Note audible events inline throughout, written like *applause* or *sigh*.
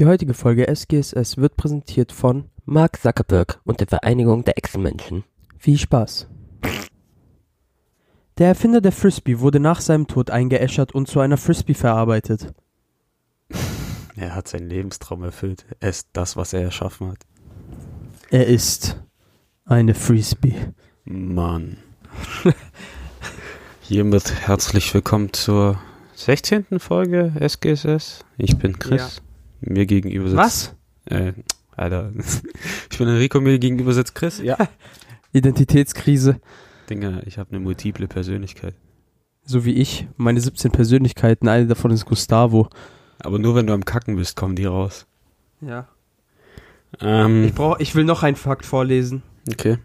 Die heutige Folge SGSS wird präsentiert von Mark Zuckerberg und der Vereinigung der Echsenmenschen. Viel Spaß. Der Erfinder der Frisbee wurde nach seinem Tod eingeäschert und zu einer Frisbee verarbeitet. Er hat seinen Lebenstraum erfüllt. Er ist das, was er erschaffen hat. Er ist eine Frisbee. Mann. Hiermit herzlich willkommen zur 16. Folge SGSS. Ich bin Chris. Mir gegenüber sitzt. Was? Äh, Alter. *laughs* ich bin Enrico, mir gegenüber sitzt Chris. Ja. Identitätskrise. Dinger, ich habe eine multiple Persönlichkeit. So wie ich. Meine 17 Persönlichkeiten. Eine davon ist Gustavo. Aber nur wenn du am Kacken bist, kommen die raus. Ja. Ähm, Ich, brauch, ich will noch einen Fakt vorlesen. okay.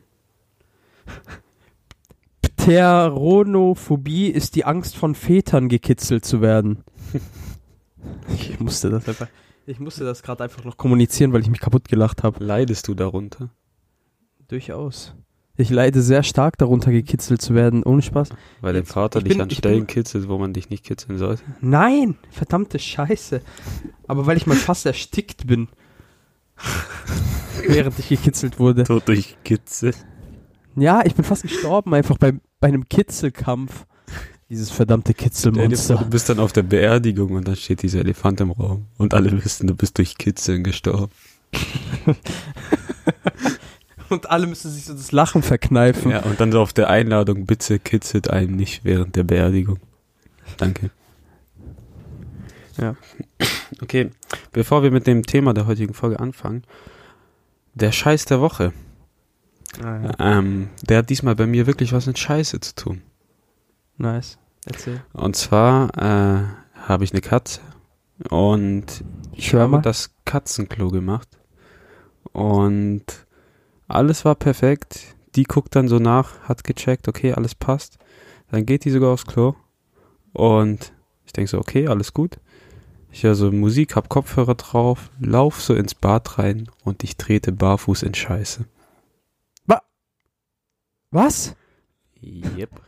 Pteronophobie ist die Angst von Vätern gekitzelt zu werden. *laughs* Ich musste das einfach. Ich musste das gerade einfach noch kommunizieren, weil ich mich kaputt gelacht habe. Leidest du darunter? Durchaus. Ich leide sehr stark darunter, gekitzelt zu werden. Ohne Spaß. Weil dein Vater ich dich bin- an Stellen bin- kitzelt, wo man dich nicht kitzeln sollte? Nein! Verdammte Scheiße. Aber weil ich mal fast erstickt bin. *laughs* während ich gekitzelt wurde. Tot durch Kitzel. Ja, ich bin fast gestorben, einfach bei, bei einem Kitzelkampf. Dieses verdammte vor, Du Kitzelmonster. bist dann auf der Beerdigung und dann steht dieser Elefant im Raum und alle wissen, du bist durch Kitzeln gestorben. *laughs* Und alle müssen sich so das Lachen verkneifen. Ja, und dann so auf der Einladung, bitte kitzelt einen nicht während der Beerdigung. Danke. Ja. Okay, bevor wir mit dem Thema der heutigen Folge anfangen, der Scheiß der Woche. Ah, ja. Ähm, der hat diesmal bei mir wirklich was mit Scheiße zu tun. Nice. Erzähl. Und zwar äh, habe ich eine Katze und ich habe das Katzenklo gemacht und alles war perfekt. Die guckt dann so nach, hat gecheckt, okay, alles passt. Dann geht die sogar aufs Klo und ich denke so, okay, alles gut. Ich höre so Musik, hab Kopfhörer drauf, lauf so ins Bad rein und ich trete barfuß in Scheiße. Was? Yep.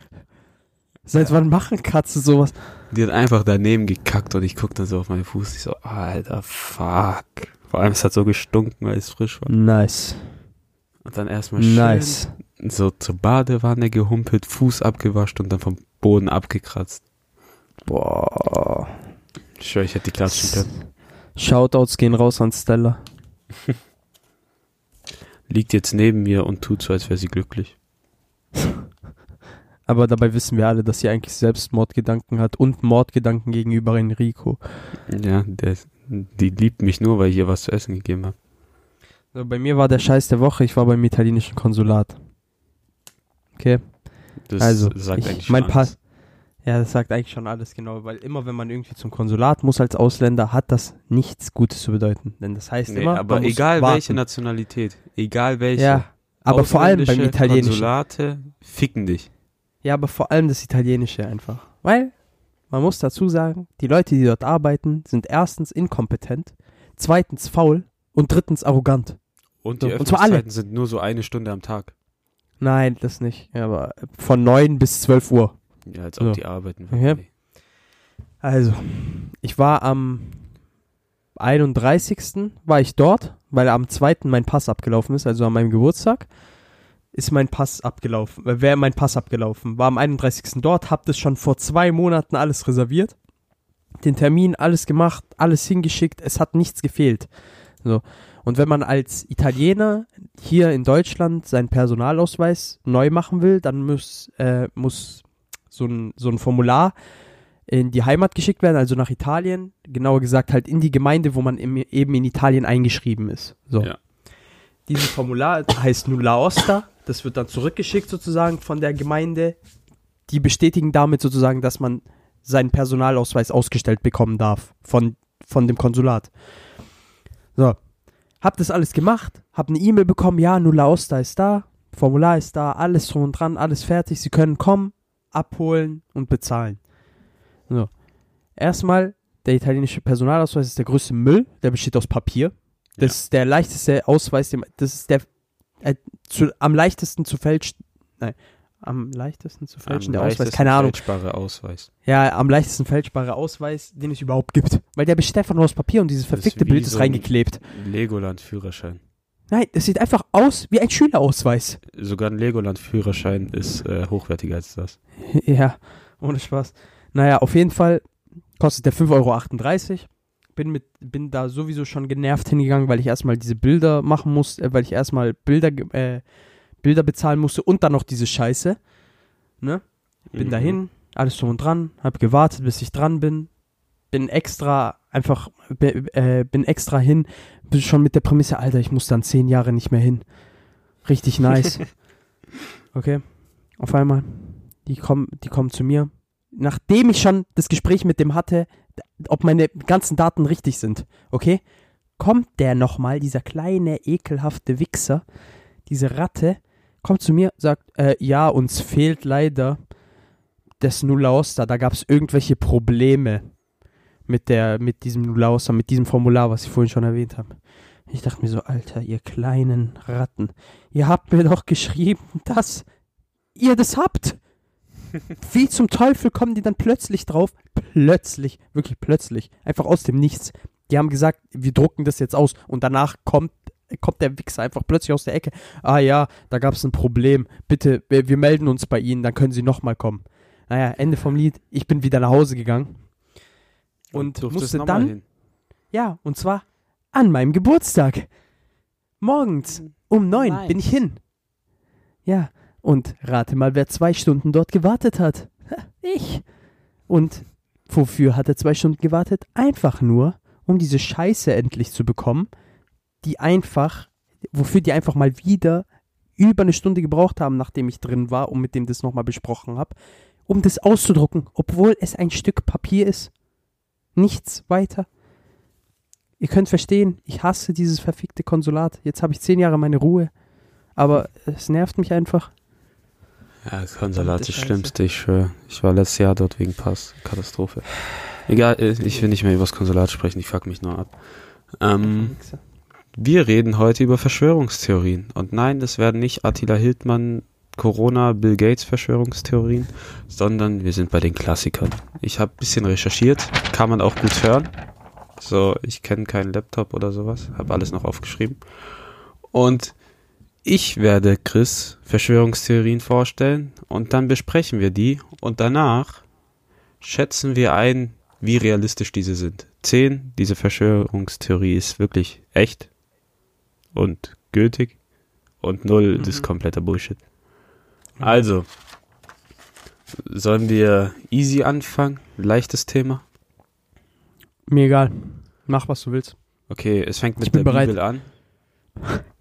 Seit wann machen Katzen sowas? Die hat einfach daneben gekackt und ich guck dann so auf meinen Fuß. Ich so, alter, fuck. Vor allem, es hat so gestunken, weil es frisch war. Nice. Und dann erstmal schön Nice. so zur Badewanne gehumpelt, Fuß abgewascht und dann vom Boden abgekratzt. Boah. Ich schwör, ich hätte die klatschen können. Shoutouts gehen raus an Stella. *laughs* Liegt jetzt neben mir und tut so, als wäre sie glücklich. *laughs* Aber dabei wissen wir alle, dass sie eigentlich Selbstmordgedanken hat und Mordgedanken gegenüber Enrico. Ja, der, die liebt mich nur, weil ich ihr was zu essen gegeben habe. So, bei mir war der Scheiß der Woche, ich war beim italienischen Konsulat. Okay. Das Also, sagt ich- eigentlich mein Pass. Ja, das sagt eigentlich schon alles genau, weil immer wenn man irgendwie zum Konsulat muss als Ausländer, hat das nichts Gutes zu bedeuten. Denn das heißt Nee, immer, aber egal warten. welche Nationalität, egal welche. Ja, aber vor allem beim Italienischen. Konsulate ficken dich. Ja, aber vor allem das Italienische einfach. Weil, man muss dazu sagen, die Leute, die dort arbeiten, sind erstens inkompetent, zweitens faul und drittens arrogant. Und So, die alle. Öffnungszeiten sind nur so eine Stunde am Tag. Nein, das nicht. Ja, aber von 9 bis 12 Uhr. Ja, als ob So. die arbeiten. Okay. würden. Also, ich war am 31. war ich dort, weil am 2. mein Pass abgelaufen ist, also an meinem Geburtstag, ist mein Pass abgelaufen, äh, wäre mein Pass abgelaufen. War am 31. dort, hab das schon vor zwei Monaten alles reserviert, den Termin, alles gemacht, alles hingeschickt, es hat nichts gefehlt. So. Und wenn man als Italiener hier in Deutschland seinen Personalausweis neu machen will, dann muss, äh, muss so ein, so ein Formular in die Heimat geschickt werden, also nach Italien, genauer gesagt halt in die Gemeinde, wo man im, eben in Italien eingeschrieben ist. So. Ja. Dieses Formular heißt Nulla Osta, das wird dann zurückgeschickt sozusagen von der Gemeinde. Die bestätigen damit sozusagen, dass man seinen Personalausweis ausgestellt bekommen darf von, von dem Konsulat. So, hab das alles gemacht, hab eine E-Mail bekommen, ja, Nulla Osta ist da, Formular ist da, alles drum und dran, alles fertig, Sie können kommen, abholen und bezahlen. So, erstmal, der italienische Personalausweis ist der größte Müll, der besteht aus Papier. Das ist der leichteste Ausweis, das ist der äh, zu, am leichtesten zu fälschen, nein, am leichtesten zu Am fälschen, der Ausweis, keine Ahnung. fälschbare Ausweis. Ja, am leichtesten fälschbare Ausweis, den es überhaupt gibt. Weil der besteht einfach nur aus Papier und dieses ist verfickte wie Bild ist so ein- reingeklebt. Legoland-Führerschein. Nein, es sieht einfach aus wie ein Schülerausweis. Sogar ein Legoland-Führerschein ist äh, hochwertiger als das. *laughs* ja, ohne Spaß. Naja, auf jeden Fall kostet der 5,38 Euro. Bin, mit, bin da sowieso schon genervt hingegangen, weil ich erstmal diese Bilder machen musste, äh, weil ich erstmal Bilder, äh, Bilder bezahlen musste und dann noch diese Scheiße. Ne? Bin Mhm. dahin, alles drum und dran, hab gewartet, bis ich dran bin. Bin extra einfach, äh, bin extra hin, bin schon mit der Prämisse, Alter, ich muss dann zehn Jahre nicht mehr hin. Richtig nice. *laughs* okay. Auf einmal, die kommen, die kommen zu mir. Nachdem ich schon das Gespräch mit dem hatte, ob meine ganzen Daten richtig sind, okay, kommt der nochmal, dieser kleine, ekelhafte Wichser, diese Ratte, kommt zu mir, sagt, äh, ja, uns fehlt leider das Nullauster, da gab es irgendwelche Probleme mit der, mit diesem Nullauster, mit diesem Formular, was ich vorhin schon erwähnt habe. Ich dachte mir so, Alter, ihr kleinen Ratten, ihr habt mir doch geschrieben, *laughs* dass ihr das habt. Wie zum Teufel kommen die dann plötzlich drauf? Plötzlich, wirklich plötzlich, einfach aus dem Nichts. Die haben gesagt, wir drucken das jetzt aus und danach kommt kommt der Wichser einfach plötzlich aus der Ecke. Ah ja, da gab es ein Problem. Bitte, wir, wir melden uns bei Ihnen, dann können Sie nochmal kommen. Naja, Ende vom Lied. Ich bin wieder nach Hause gegangen. Und durftest musste dann, hin. ja, und zwar an meinem Geburtstag. Morgens um neun Nice. bin ich hin. Ja, und rate mal, wer zwei Stunden dort gewartet hat. Ha, Ich. Und wofür hat er zwei Stunden gewartet? Einfach nur, um diese Scheiße endlich zu bekommen, die einfach, wofür die einfach mal wieder über eine Stunde gebraucht haben, nachdem ich drin war und mit dem das nochmal besprochen habe, um das auszudrucken, obwohl es ein Stück Papier ist. Nichts weiter. Ihr könnt verstehen, ich hasse dieses verfickte Konsulat. Jetzt habe ich zehn Jahre meine Ruhe. Aber es nervt mich einfach. Ja, Konsulat ist das. Schlimmste, ich schwöre. Ich war letztes Jahr dort wegen Pass. Katastrophe. Egal, äh, ich will nicht mehr über das Konsulat sprechen, ich fuck mich nur ab. Ähm, wir reden heute über Verschwörungstheorien. Und nein, das werden nicht Attila Hildmann, Corona, Bill Gates Verschwörungstheorien, sondern wir sind bei den Klassikern. Ich habe ein bisschen recherchiert, kann man auch gut hören. So, ich kenne keinen Laptop oder sowas, habe alles noch aufgeschrieben. Und ich werde Chris Verschwörungstheorien vorstellen und dann besprechen wir die und danach schätzen wir ein, wie realistisch diese sind. 10, diese Verschwörungstheorie ist wirklich echt und gültig und 0 Mhm. ist kompletter Bullshit. Also, sollen wir easy anfangen? Leichtes Thema? Mir egal. Mach, was du willst. Okay, es fängt mit der bereit. Bibel an. *laughs*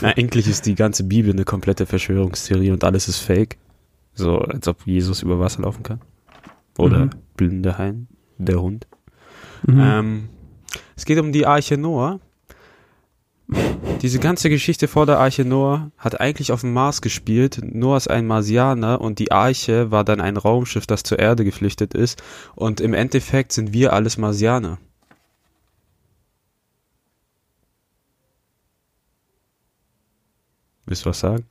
Na, eigentlich ist die ganze Bibel eine komplette Verschwörungstheorie und alles ist fake. So, als ob Jesus über Wasser laufen kann. Oder Mhm. blinde Hain, der Hund. Mhm. Ähm, es geht um die Arche Noah. Diese ganze Geschichte vor der Arche Noah hat eigentlich auf dem Mars gespielt. Noah ist ein Marsianer und die Arche war dann ein Raumschiff, das zur Erde geflüchtet ist. Und im Endeffekt sind wir alles Marsianer. Willst du was sagen?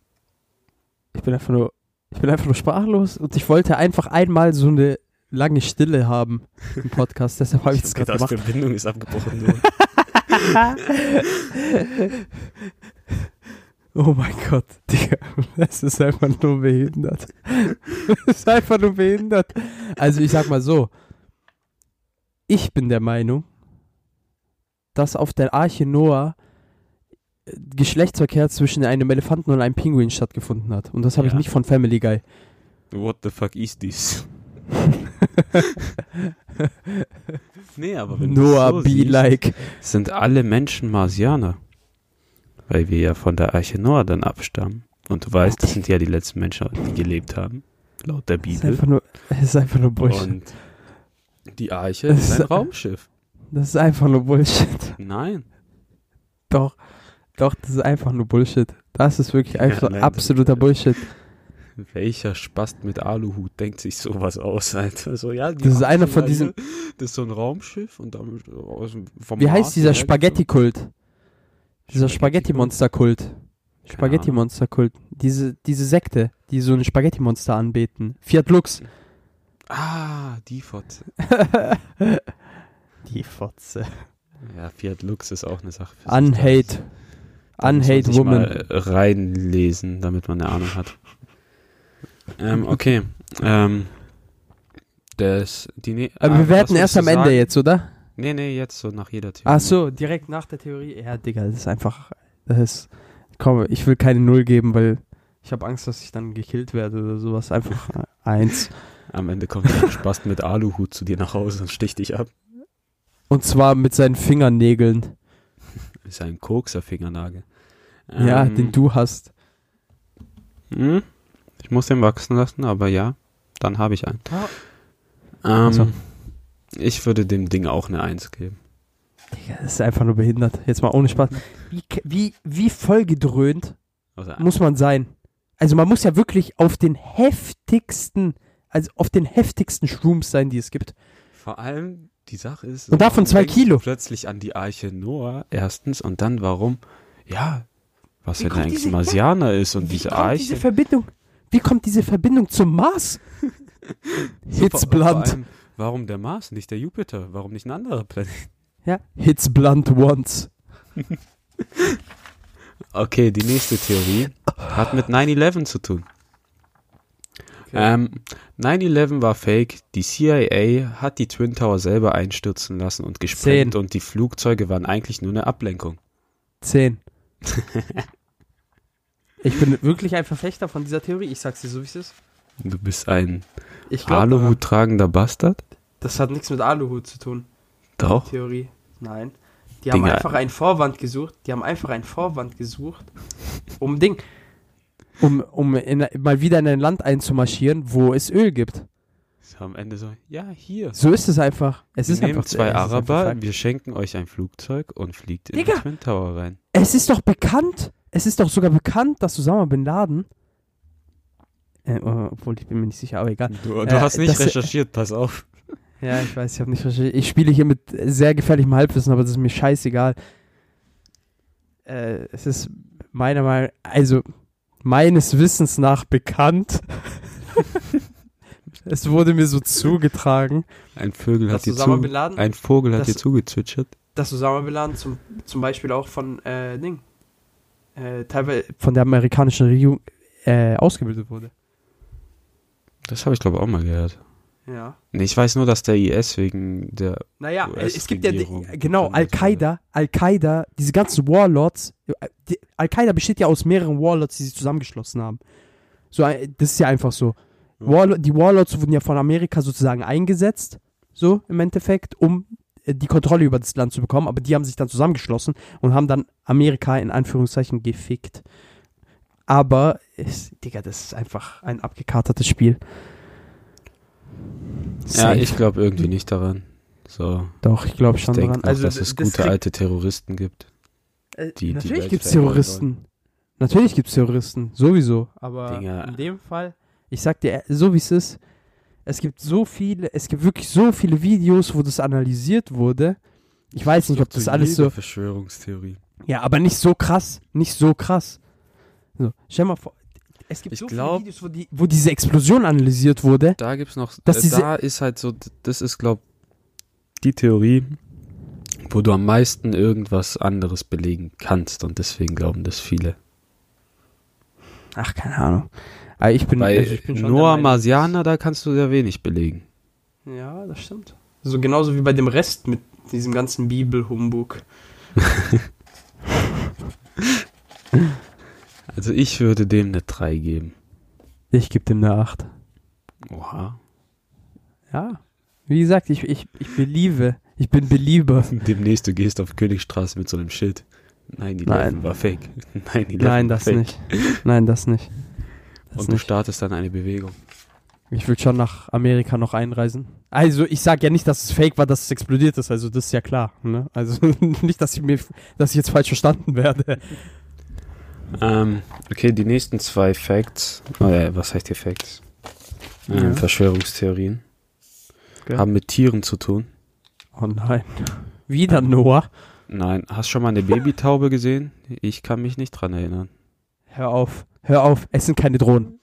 Ich bin einfach nur, ich bin einfach nur sprachlos und ich wollte einfach einmal so eine lange Stille haben im Podcast. *laughs* Deshalb habe ich das gerade gemacht. Verbindung ist abgebrochen. *laughs* Oh mein Gott, Digga, das ist einfach nur behindert. *laughs* Das ist einfach nur behindert. Also ich sag mal so, ich bin der Meinung, dass auf der Arche Noah Geschlechtsverkehr zwischen einem Elefanten und einem Pinguin stattgefunden hat. Und das habe ich Ja. nicht von Family Guy. What the fuck is this? *laughs* nee, aber wenn Noah so be siehst, like. sind alle Menschen Marsianer. Weil wir ja von der Arche Noah dann abstammen. Und du weißt, das sind ja die letzten Menschen, die gelebt haben. Laut der Das ist Bibel. einfach nur, das ist einfach nur Bullshit. Und die Arche Das ist ein Raumschiff. Das ist einfach nur Bullshit. Nein. Doch, doch, das ist einfach nur Bullshit. Das ist wirklich einfach nein, das- absoluter Bullshit. Welcher Spast mit Aluhut denkt sich sowas aus, Alter? So, ja, Das ist einer von ja, diesen- Das ist so ein Raumschiff und damit vom Wie heißt dieser Spaghetti-Kult? Dieser Spaghetti-Monster-Kult. Spaghetti-Monster-Kult. Diese, diese Sekte, die so ein Spaghetti-Monster anbeten. Fiat Lux. Ah, die Fotze. *laughs* Die Fotze. Ja, Fiat Lux ist auch eine Sache. Unhate. Unhate Woman. Mal äh, reinlesen, damit man eine Ahnung hat. Ähm, okay. Ähm, das, die ne Aber ah, wir werten was erst am Ende jetzt, oder? Nee, nee, jetzt so nach jeder Theorie. Ach so, direkt nach der Theorie. Ja, Digga, das ist einfach. Das ist. Komm, ich will keine Null geben, weil ich habe Angst, dass ich dann gekillt werde oder sowas. Einfach *laughs* eins. Am Ende kommt ein Spast mit Aluhut zu dir nach Hause und sticht dich ab. Und zwar mit seinen Fingernägeln. Ist ein kokser Fingernagel. ja, Ähm, den du hast. hm, Ich muss den wachsen lassen, aber ja, dann habe ich einen. So. Ähm, Ich würde dem Ding auch eine Eins geben. Digga, das ist einfach nur behindert. Jetzt mal ohne Spaß. Wie, wie, wie vollgedröhnt Also, muss man sein? Also man muss ja wirklich auf den heftigsten, also auf den heftigsten Shrooms sein, die es gibt. Vor allem, die Sache ist. Und davon zwei Kilo. Plötzlich an die Arche Noah, erstens, und dann warum, ja, was kommt eigentlich diese- Marsianer ist und diese Arche. diese Verbindung? Wie kommt diese Verbindung zum Mars? *laughs* So, Hitzblunt. allem, Warum der Mars, nicht der Jupiter? Warum nicht ein anderer Planet? Ja. Hits blunt once. *laughs* Okay, die nächste Theorie hat mit 9-11 zu tun. Ähm, 9-11 war fake, die CIA hat die Twin Tower selber einstürzen lassen und gesprengt Zehn. und die Flugzeuge waren eigentlich nur eine Ablenkung. Zehn. *laughs* ich bin wirklich ein Verfechter von dieser Theorie. Ich sag's dir so, wie es ist. Du bist ein Aluhut tragender Bastard? das hat nichts mit Aluhut zu tun. Doch. Theorie. Nein. Die haben Dinge- einfach einen Vorwand gesucht. Die haben einfach einen Vorwand gesucht, um Ding, um, um in, mal wieder in ein Land einzumarschieren, wo es Öl gibt. So am Ende so, ja, hier. So ist es einfach. Es wir ist nehmen einfach zwei Araber, wir schenken euch ein Flugzeug und fliegt in Digga! die Twin Tower rein. Es ist doch bekannt. Es ist doch sogar bekannt, dass Osama Bin Laden. Äh, obwohl ich bin mir nicht sicher, aber egal. Du, du hast nicht recherchiert, pass auf. *laughs* Ja, ich weiß, ich habe nicht recherchiert. Ich spiele hier mit sehr gefährlichem Halbwissen, aber das ist mir scheißegal. Äh, es ist meiner Meinung, also meines Wissens nach bekannt. *laughs* es wurde mir so zugetragen, Ein Vögel hat dir zu, ein Vogel hat das- dir zugezwitschert. dass Osama Bin Laden zum, zum Beispiel auch von äh, Ding, äh, teilweise von der amerikanischen Regierung äh, ausgebildet wurde. Das habe ich glaube auch mal gehört. Ja. Nee, ich weiß nur, dass der IS wegen der Naja, äh, es gibt ja, US-Regierung genau, Al-Qaida, Al-Qaida, diese ganzen Warlords, äh, Al-Qaida besteht ja aus mehreren Warlords, die sich zusammengeschlossen haben. So, äh, das ist ja einfach so. Warlord, die Warlords wurden ja von Amerika sozusagen eingesetzt, so im Endeffekt, um äh, die Kontrolle über das Land zu bekommen, aber die haben sich dann zusammengeschlossen und haben dann Amerika in Anführungszeichen gefickt. Aber, es, Digga, das ist einfach ein abgekatertes Spiel. Ja, Safe. ich glaube irgendwie nicht daran. So, Doch, ich glaube schon denke dran. noch, Also, dass es das gute alte Terroristen gibt. Äh, die natürlich gibt es Terroristen. Natürlich gibt es Terroristen, sowieso. Aber Dinger. in dem Fall, ich sag dir, so wie es ist, es gibt so viele, es gibt wirklich so viele Videos, wo das analysiert wurde. Ich weiß nicht, ob das alles so. Verschwörungstheorie. Ja, aber nicht so krass. Nicht so krass. So, stell mal vor, es gibt Ich so glaub- viele Videos, wo, die, wo diese Explosion analysiert wurde. Da gibt's noch, Dass äh, da ist halt so, das ist glaub die Theorie, wo du am meisten irgendwas anderes belegen kannst und deswegen glauben das viele. Ach, keine Ahnung. Aber ich bin, Bei also ich bin schon Noah Marsianer, da kannst du sehr wenig belegen. Ja, das stimmt. So genauso wie bei dem Rest mit diesem ganzen Bibelhumbug. *laughs* *laughs* Also ich würde dem eine 3 geben. Ich gebe dem eine 8. Oha. Ja. Wie gesagt, ich, ich, ich beliebe. Ich bin Belieber. *laughs* Demnächst du gehst auf Königstraße mit so einem Schild. Nein, die Nein. war fake. *laughs* Nein, die Nein, das fake. nicht. Nein, das nicht. Das Und du nicht. startest dann eine Bewegung. Ich will schon nach Amerika noch einreisen. Also, ich sag ja nicht, dass es fake war, dass es explodiert ist. Also, das ist ja klar. Ne? Also, *laughs* nicht, dass ich mir, dass ich jetzt falsch verstanden werde. Ähm, okay, die nächsten zwei Facts, äh, was heißt hier Facts? Ähm, Ja. Verschwörungstheorien Okay. haben mit Tieren zu tun. Oh nein. Wieder Noah. Nein, hast schon mal eine Babytaube gesehen? Ich kann mich nicht dran erinnern. Hör auf. Hör auf. Es sind keine Drohnen.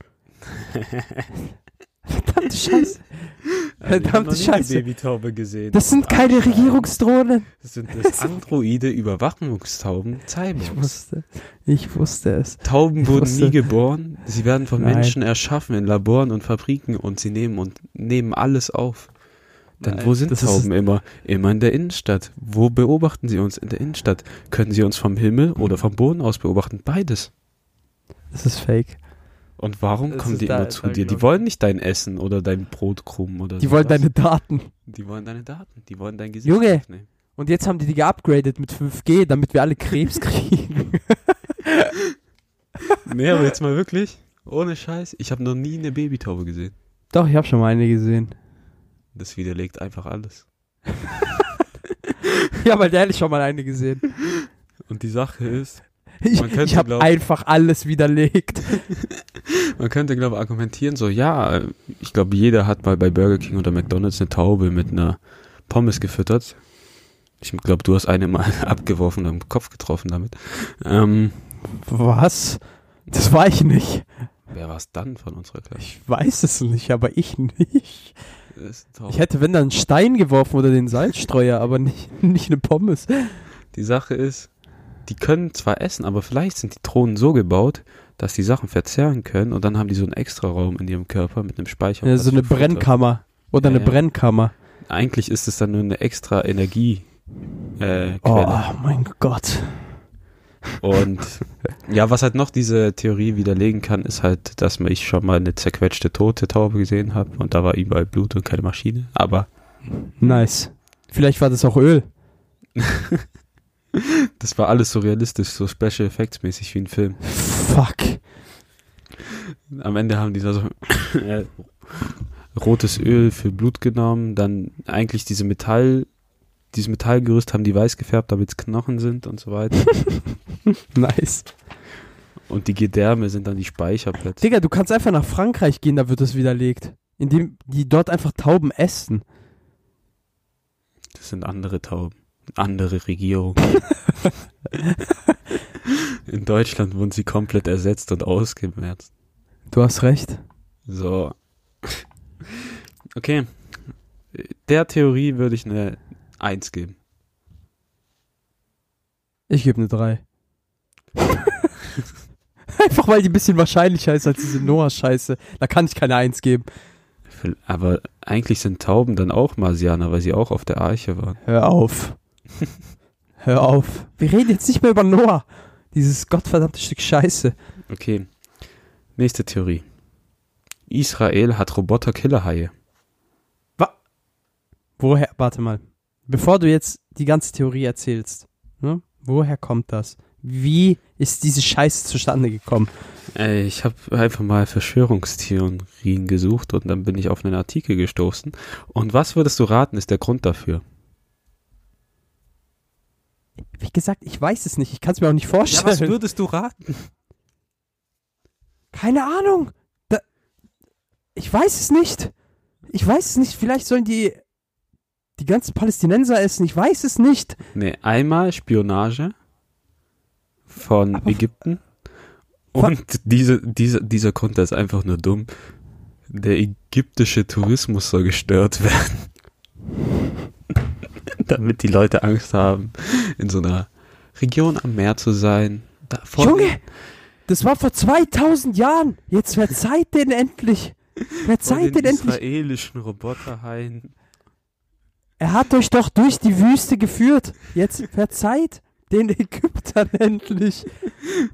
*laughs* Verdammte Scheiße. Verdammte Scheiße. Babytaube gesehen. Das sind keine Regierungsdrohnen. Das sind das *laughs* androide Überwachungstauben Ich Cyborgs. wusste. Ich wusste es. Tauben Ich wurden wusste- nie geboren. Sie werden von Nein. Menschen erschaffen in Laboren und Fabriken und sie nehmen und nehmen alles auf. Dann Nein, wo sind Tauben immer? Immer in der Innenstadt. Wo beobachten sie uns? In der Innenstadt. Können sie uns vom Himmel oder vom Boden aus beobachten? Beides. Das ist fake. Und warum Das kommen die da- immer zu dir? Die ich- wollen nicht dein Essen oder dein Brotkrumm oder Die so wollen was. deine Daten. Die wollen deine Daten. Die wollen dein Gesicht Junge. aufnehmen. Und jetzt haben die die geupgradet mit 5G, damit wir alle Krebs kriegen. *laughs* Nee, aber jetzt mal wirklich. Ohne Scheiß. Ich habe noch nie eine Babytaube gesehen. Doch, ich habe schon mal eine gesehen. Das widerlegt einfach alles. *laughs* Ja, weil ehrlich schon mal eine gesehen. Und die Sache ist, Ich, ich habe einfach alles widerlegt. *laughs* man könnte, glaube ich, argumentieren, so, ja, ich glaube, jeder hat mal bei Burger King oder McDonalds eine Taube mit einer Pommes gefüttert. Ich glaube, du hast eine mal *laughs* abgeworfen und am Kopf getroffen damit. Ähm, Was? Das war ich nicht. wer war es dann von unserer Klasse? Ich weiß es nicht, aber ich nicht. Ich hätte, wenn dann einen Stein geworfen oder den Salzstreuer, aber nicht, *laughs* nicht eine Pommes. Die Sache ist, die können zwar essen, aber vielleicht sind die Drohnen so gebaut, dass die Sachen verzehren können und dann haben die so einen extra Raum in ihrem Körper mit einem Speicher. Ja, so eine Futter. Brennkammer. Oder Ja, eine ja. Brennkammer. Eigentlich ist es dann nur eine extra Energie. Äh, Oh, Quelle. mein Gott. Und ja, was halt noch diese Theorie widerlegen kann, ist halt, dass ich schon mal eine zerquetschte tote Taube gesehen habe und da war überall Blut und keine Maschine. Aber Nice. Vielleicht war das auch Öl. *laughs* das war alles so realistisch, so Special Effects mäßig wie ein Film. Fuck. Am Ende haben die da so *coughs* äh, rotes Öl für Blut genommen, dann eigentlich diese Metall, dieses Metallgerüst haben die weiß gefärbt, damit es Knochen sind und so weiter. *laughs* Nice. Und die Gedärme sind dann die Speicherplätze. Digga, du kannst einfach nach Frankreich gehen, da wird es widerlegt. Indem die dort einfach Tauben essen. Das sind andere Tauben. Andere Regierung. *laughs* In Deutschland wurden sie komplett ersetzt und ausgemerzt. Du hast recht. So. Okay. Der Theorie würde ich eine 1 geben. Ich gebe eine 3. *laughs* Einfach weil die ein bisschen wahrscheinlicher ist als diese Noah-Scheiße. Da kann ich keine 1 geben. Aber eigentlich sind Tauben dann auch Marsianer, weil sie auch auf der Arche waren. Hör auf. Hör auf. Wir reden jetzt nicht mehr über Noah. Dieses gottverdammte Stück Scheiße. Okay. Nächste Theorie. Israel hat Roboter-Killerhaie. Woher, warte mal. Bevor du jetzt die ganze Theorie erzählst, ne? woher kommt das? Wie ist diese Scheiße zustande gekommen? Ey, ich habe einfach mal Verschwörungstheorien gesucht und dann bin ich auf einen Artikel gestoßen. Und was würdest du raten, ist der Grund dafür? Wie gesagt, ich weiß es nicht. Ich kann es mir auch nicht vorstellen. würdest du raten? Keine Ahnung. Da, ich weiß es nicht. Ich weiß es nicht. Vielleicht sollen die die ganzen Palästinenser essen. Ich weiß es nicht. Nee, einmal Spionage von Aber- Ägypten. Und diese, diese, dieser der ist einfach nur dumm. Der ägyptische Tourismus soll gestört werden. *laughs* Damit die Leute Angst haben, in so einer Region am Meer zu sein. Da vor- Junge, das war vor 2000 Jahren. Jetzt verzeiht den endlich. Verzeiht den den endlich. israelischen Roboterhaien. Er hat euch doch durch die Wüste geführt. Jetzt verzeiht den Ägyptern endlich.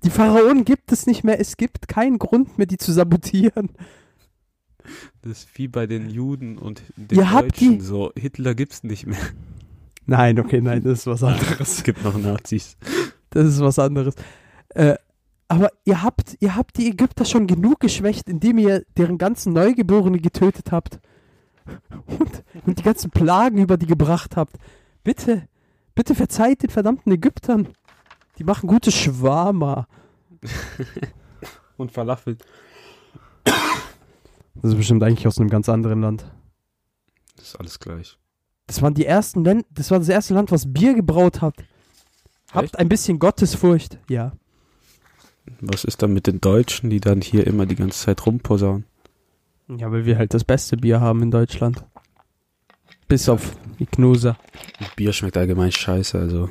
Die Pharaonen gibt es nicht mehr. Es gibt keinen Grund mehr, die zu sabotieren. Das ist wie bei den Juden und den Ihr Deutschen so. Hitler gibt's nicht mehr. Nein, okay, nein, das ist was anderes. Es gibt noch Nazis. Das ist was anderes. Äh, aber ihr habt, ihr habt die Ägypter schon genug geschwächt, indem ihr deren ganzen Neugeborene getötet habt. Und, und die ganzen Plagen über die gebracht habt. Bitte, bitte verzeiht den verdammten Ägyptern. Die machen gute Schwarmer. *laughs* Und Falafel. Das ist bestimmt eigentlich aus einem ganz anderen Land. Das ist alles gleich. Das waren die ersten Länder, das war das erste Land, was Bier gebraut hat. Habt Echt? ein bisschen Gottesfurcht. Ja. Was ist dann mit den Deutschen, die dann hier immer die ganze Zeit rumposaunen? Ja, weil wir halt das beste Bier haben in Deutschland. Bis auf die Knuse. Bier schmeckt allgemein scheiße, also.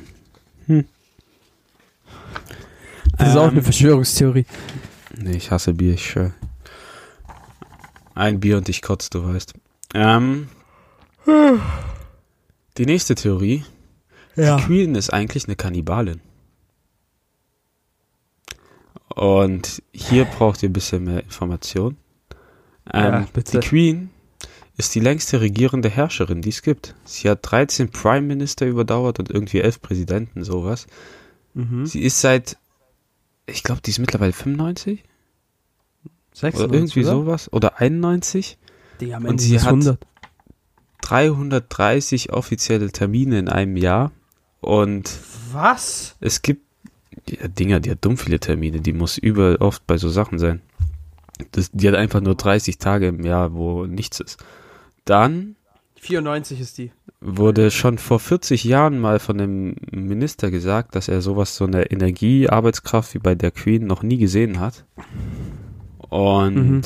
Das ist auch Ähm, eine Verschwörungstheorie. Nee, ich hasse Bier, ich schwör. Ein Bier und ich kotze, du weißt. Ähm, die nächste Theorie. Ja. Die Queen ist eigentlich eine Kannibalin. Und hier braucht ihr ein bisschen mehr Information. Ähm, Ja. Die Queen ist die längste regierende Herrscherin, die es gibt. Sie hat 13 Prime Minister überdauert und irgendwie 11 Präsidenten, sowas. Mhm. Sie ist seit, ich glaube, die ist mittlerweile 95 oder 96, irgendwie oder? sowas oder 91. Die am Und sie hat- 100. 330 offizielle Termine in einem Jahr und Was? es gibt ja, Dinger, die hat dumm viele Termine, die muss überall oft bei so Sachen sein. Das, die hat einfach nur 30 Tage im Jahr, wo nichts ist. Dann 94 ist die. wurde schon vor 40 Jahren mal von dem Minister gesagt, dass er sowas, so eine Energiearbeitskraft wie bei der Queen noch nie gesehen hat. Und Mhm.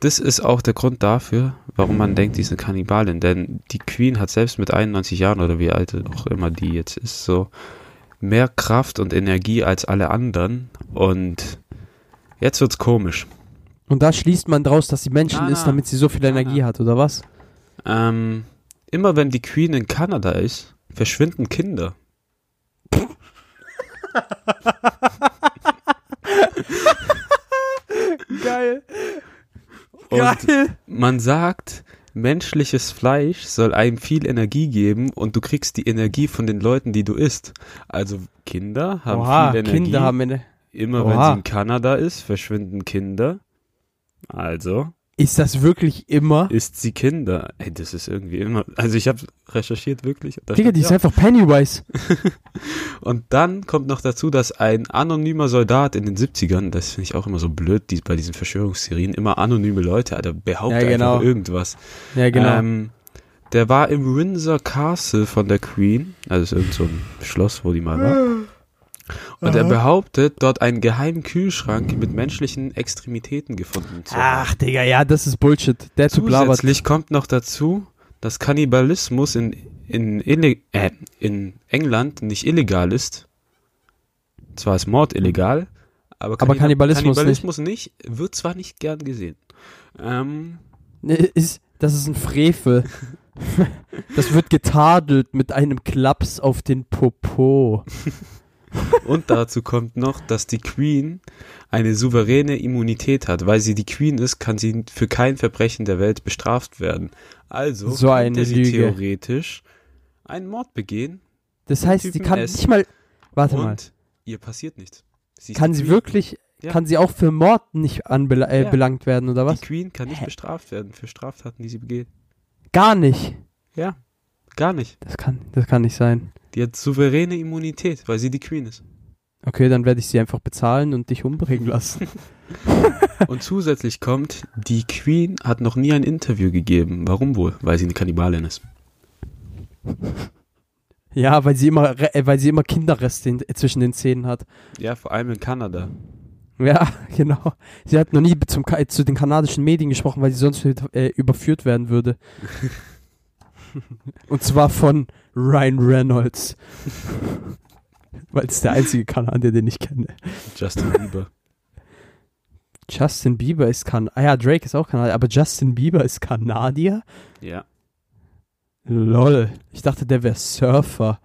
das ist auch der Grund dafür, warum man denkt, die ist eine Kannibalin. Denn die Queen hat selbst mit 91 Jahren oder wie alt auch immer die jetzt ist, so mehr Kraft und Energie als alle anderen. Und jetzt wird's komisch. Und da schließt man draus, dass sie Menschen Na, ist, damit sie so viel Energie na. hat, oder was? Ähm, immer wenn die Queen in Kanada ist, verschwinden Kinder. *laughs* Geil. Und Geil. man sagt, menschliches Fleisch soll einem viel Energie geben und du kriegst die Energie von den Leuten, die du isst. Also Kinder haben Oha, viel Energie. Kinder haben eine. Immer Oha. wenn sie in Kanada ist, verschwinden Kinder. Also Ist das wirklich immer? isst sie Kinder. Ey, das ist irgendwie immer. Also ich habe recherchiert wirklich. Digga, die ist ja. einfach Pennywise. *laughs* Und dann kommt noch dazu, dass ein anonymer Soldat in den 70ern, das finde ich auch immer so blöd, die, bei diesen Verschwörungstheorien, immer anonyme Leute, Alter, behaupten Ja, genau. einfach irgendwas. Ja, genau. Ähm, der war im Windsor Castle von der Queen, also ist irgend so ein Schloss, wo die mal war. *gasps* Und er Aha. behauptet, dort einen geheimen Kühlschrank mit menschlichen Extremitäten gefunden zu haben. Ach, Digga, ja, das ist Bullshit. Der. Zusätzlich kommt noch dazu, dass Kannibalismus in, in, äh, in England nicht illegal ist. Zwar ist Mord illegal, aber, Aber Kannibal- Kannibalismus Kannibalismus nicht. Wird zwar nicht gern gesehen. Ähm, Ist, das ist ein Frevel. *laughs* das wird getadelt mit einem Klaps auf den Popo. *laughs* und dazu kommt noch, dass die Queen eine souveräne Immunität hat. Weil sie die Queen ist, kann sie für kein Verbrechen der Welt bestraft werden. Also So eine könnte sie Lüge. theoretisch einen Mord begehen Das heißt, sie kann S. nicht mal. Warte mal. und ihr passiert nichts. Sie Kann sie Queen. wirklich. Ja. Kann sie auch für Mord nicht anbela äh, Ja. belangt werden, oder was? Die Queen kann nicht Hä? bestraft werden für Straftaten, die sie begeht. Gar nicht. Ja, gar nicht. Das kann, das kann nicht sein. Die hat souveräne Immunität, weil sie die Queen ist. Okay, dann werde ich sie einfach bezahlen und dich umbringen lassen. *laughs* Und zusätzlich kommt, die Queen hat noch nie ein Interview gegeben. Warum wohl? Weil sie eine Kannibalin ist. *laughs* ja, weil sie immer, äh, weil sie immer Kinderreste in, zwischen den Zähnen hat. Ja, vor allem in Kanada. Ja, *laughs* genau. Sie hat noch nie zum, Ka- zu den kanadischen Medien gesprochen, weil sie sonst äh, überführt werden würde. *laughs* Und zwar von Ryan Reynolds. *laughs* weil es der einzige Kanadier, den ich kenne. Justin Bieber. *laughs* Justin Bieber ist Kanadier. Ah ja, Drake ist auch Kanadier, aber Justin Bieber ist Kanadier? Ja. Lol. Ich dachte, der wäre Surfer.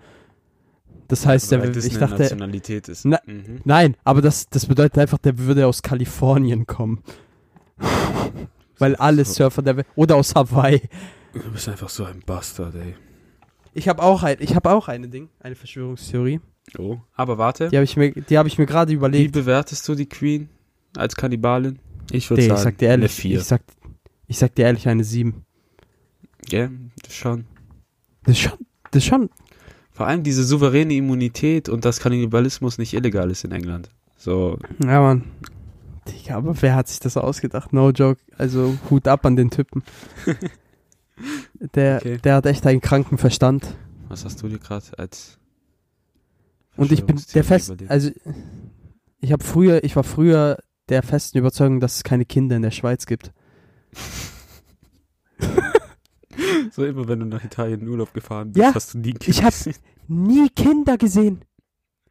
Das heißt, der, Weil das ich dachte, Nationalität ist. Na- mhm. nein, aber das, das bedeutet einfach, der würde aus Kalifornien kommen. Weil alle. Surfer der Welt, oder aus Hawaii. Du bist einfach so ein Bastard, ey. Ich habe auch ein, ich habe auch eine Ding, eine Verschwörungstheorie. Oh. Aber warte. Die habe ich mir, die habe ich mir gerade Wie überlegt. bewertest du die Queen als Kannibalin? Ich würde Nee, sagen, ich sag dir eine ehrlich, 4. ich sag, ich sag dir ehrlich eine 7. Ja, schon. Das schon, das ist schon, Vor allem diese souveräne Immunität und dass Kannibalismus nicht illegal ist in England. So, ja man. Digga, aber wer hat sich das ausgedacht? No joke. Also Hut ab an den Typen. *laughs* Der, Okay. der hat echt einen kranken Verstand. was hast du dir gerade als Und ich bin der fest, überlegt? also Ich habe früher, ich war früher der festen Überzeugung, dass es keine Kinder in der Schweiz gibt. So immer, wenn du nach Italien in Urlaub gefahren bist, Ja, hast du nie ich hab- gesehen. Nie Kinder gesehen.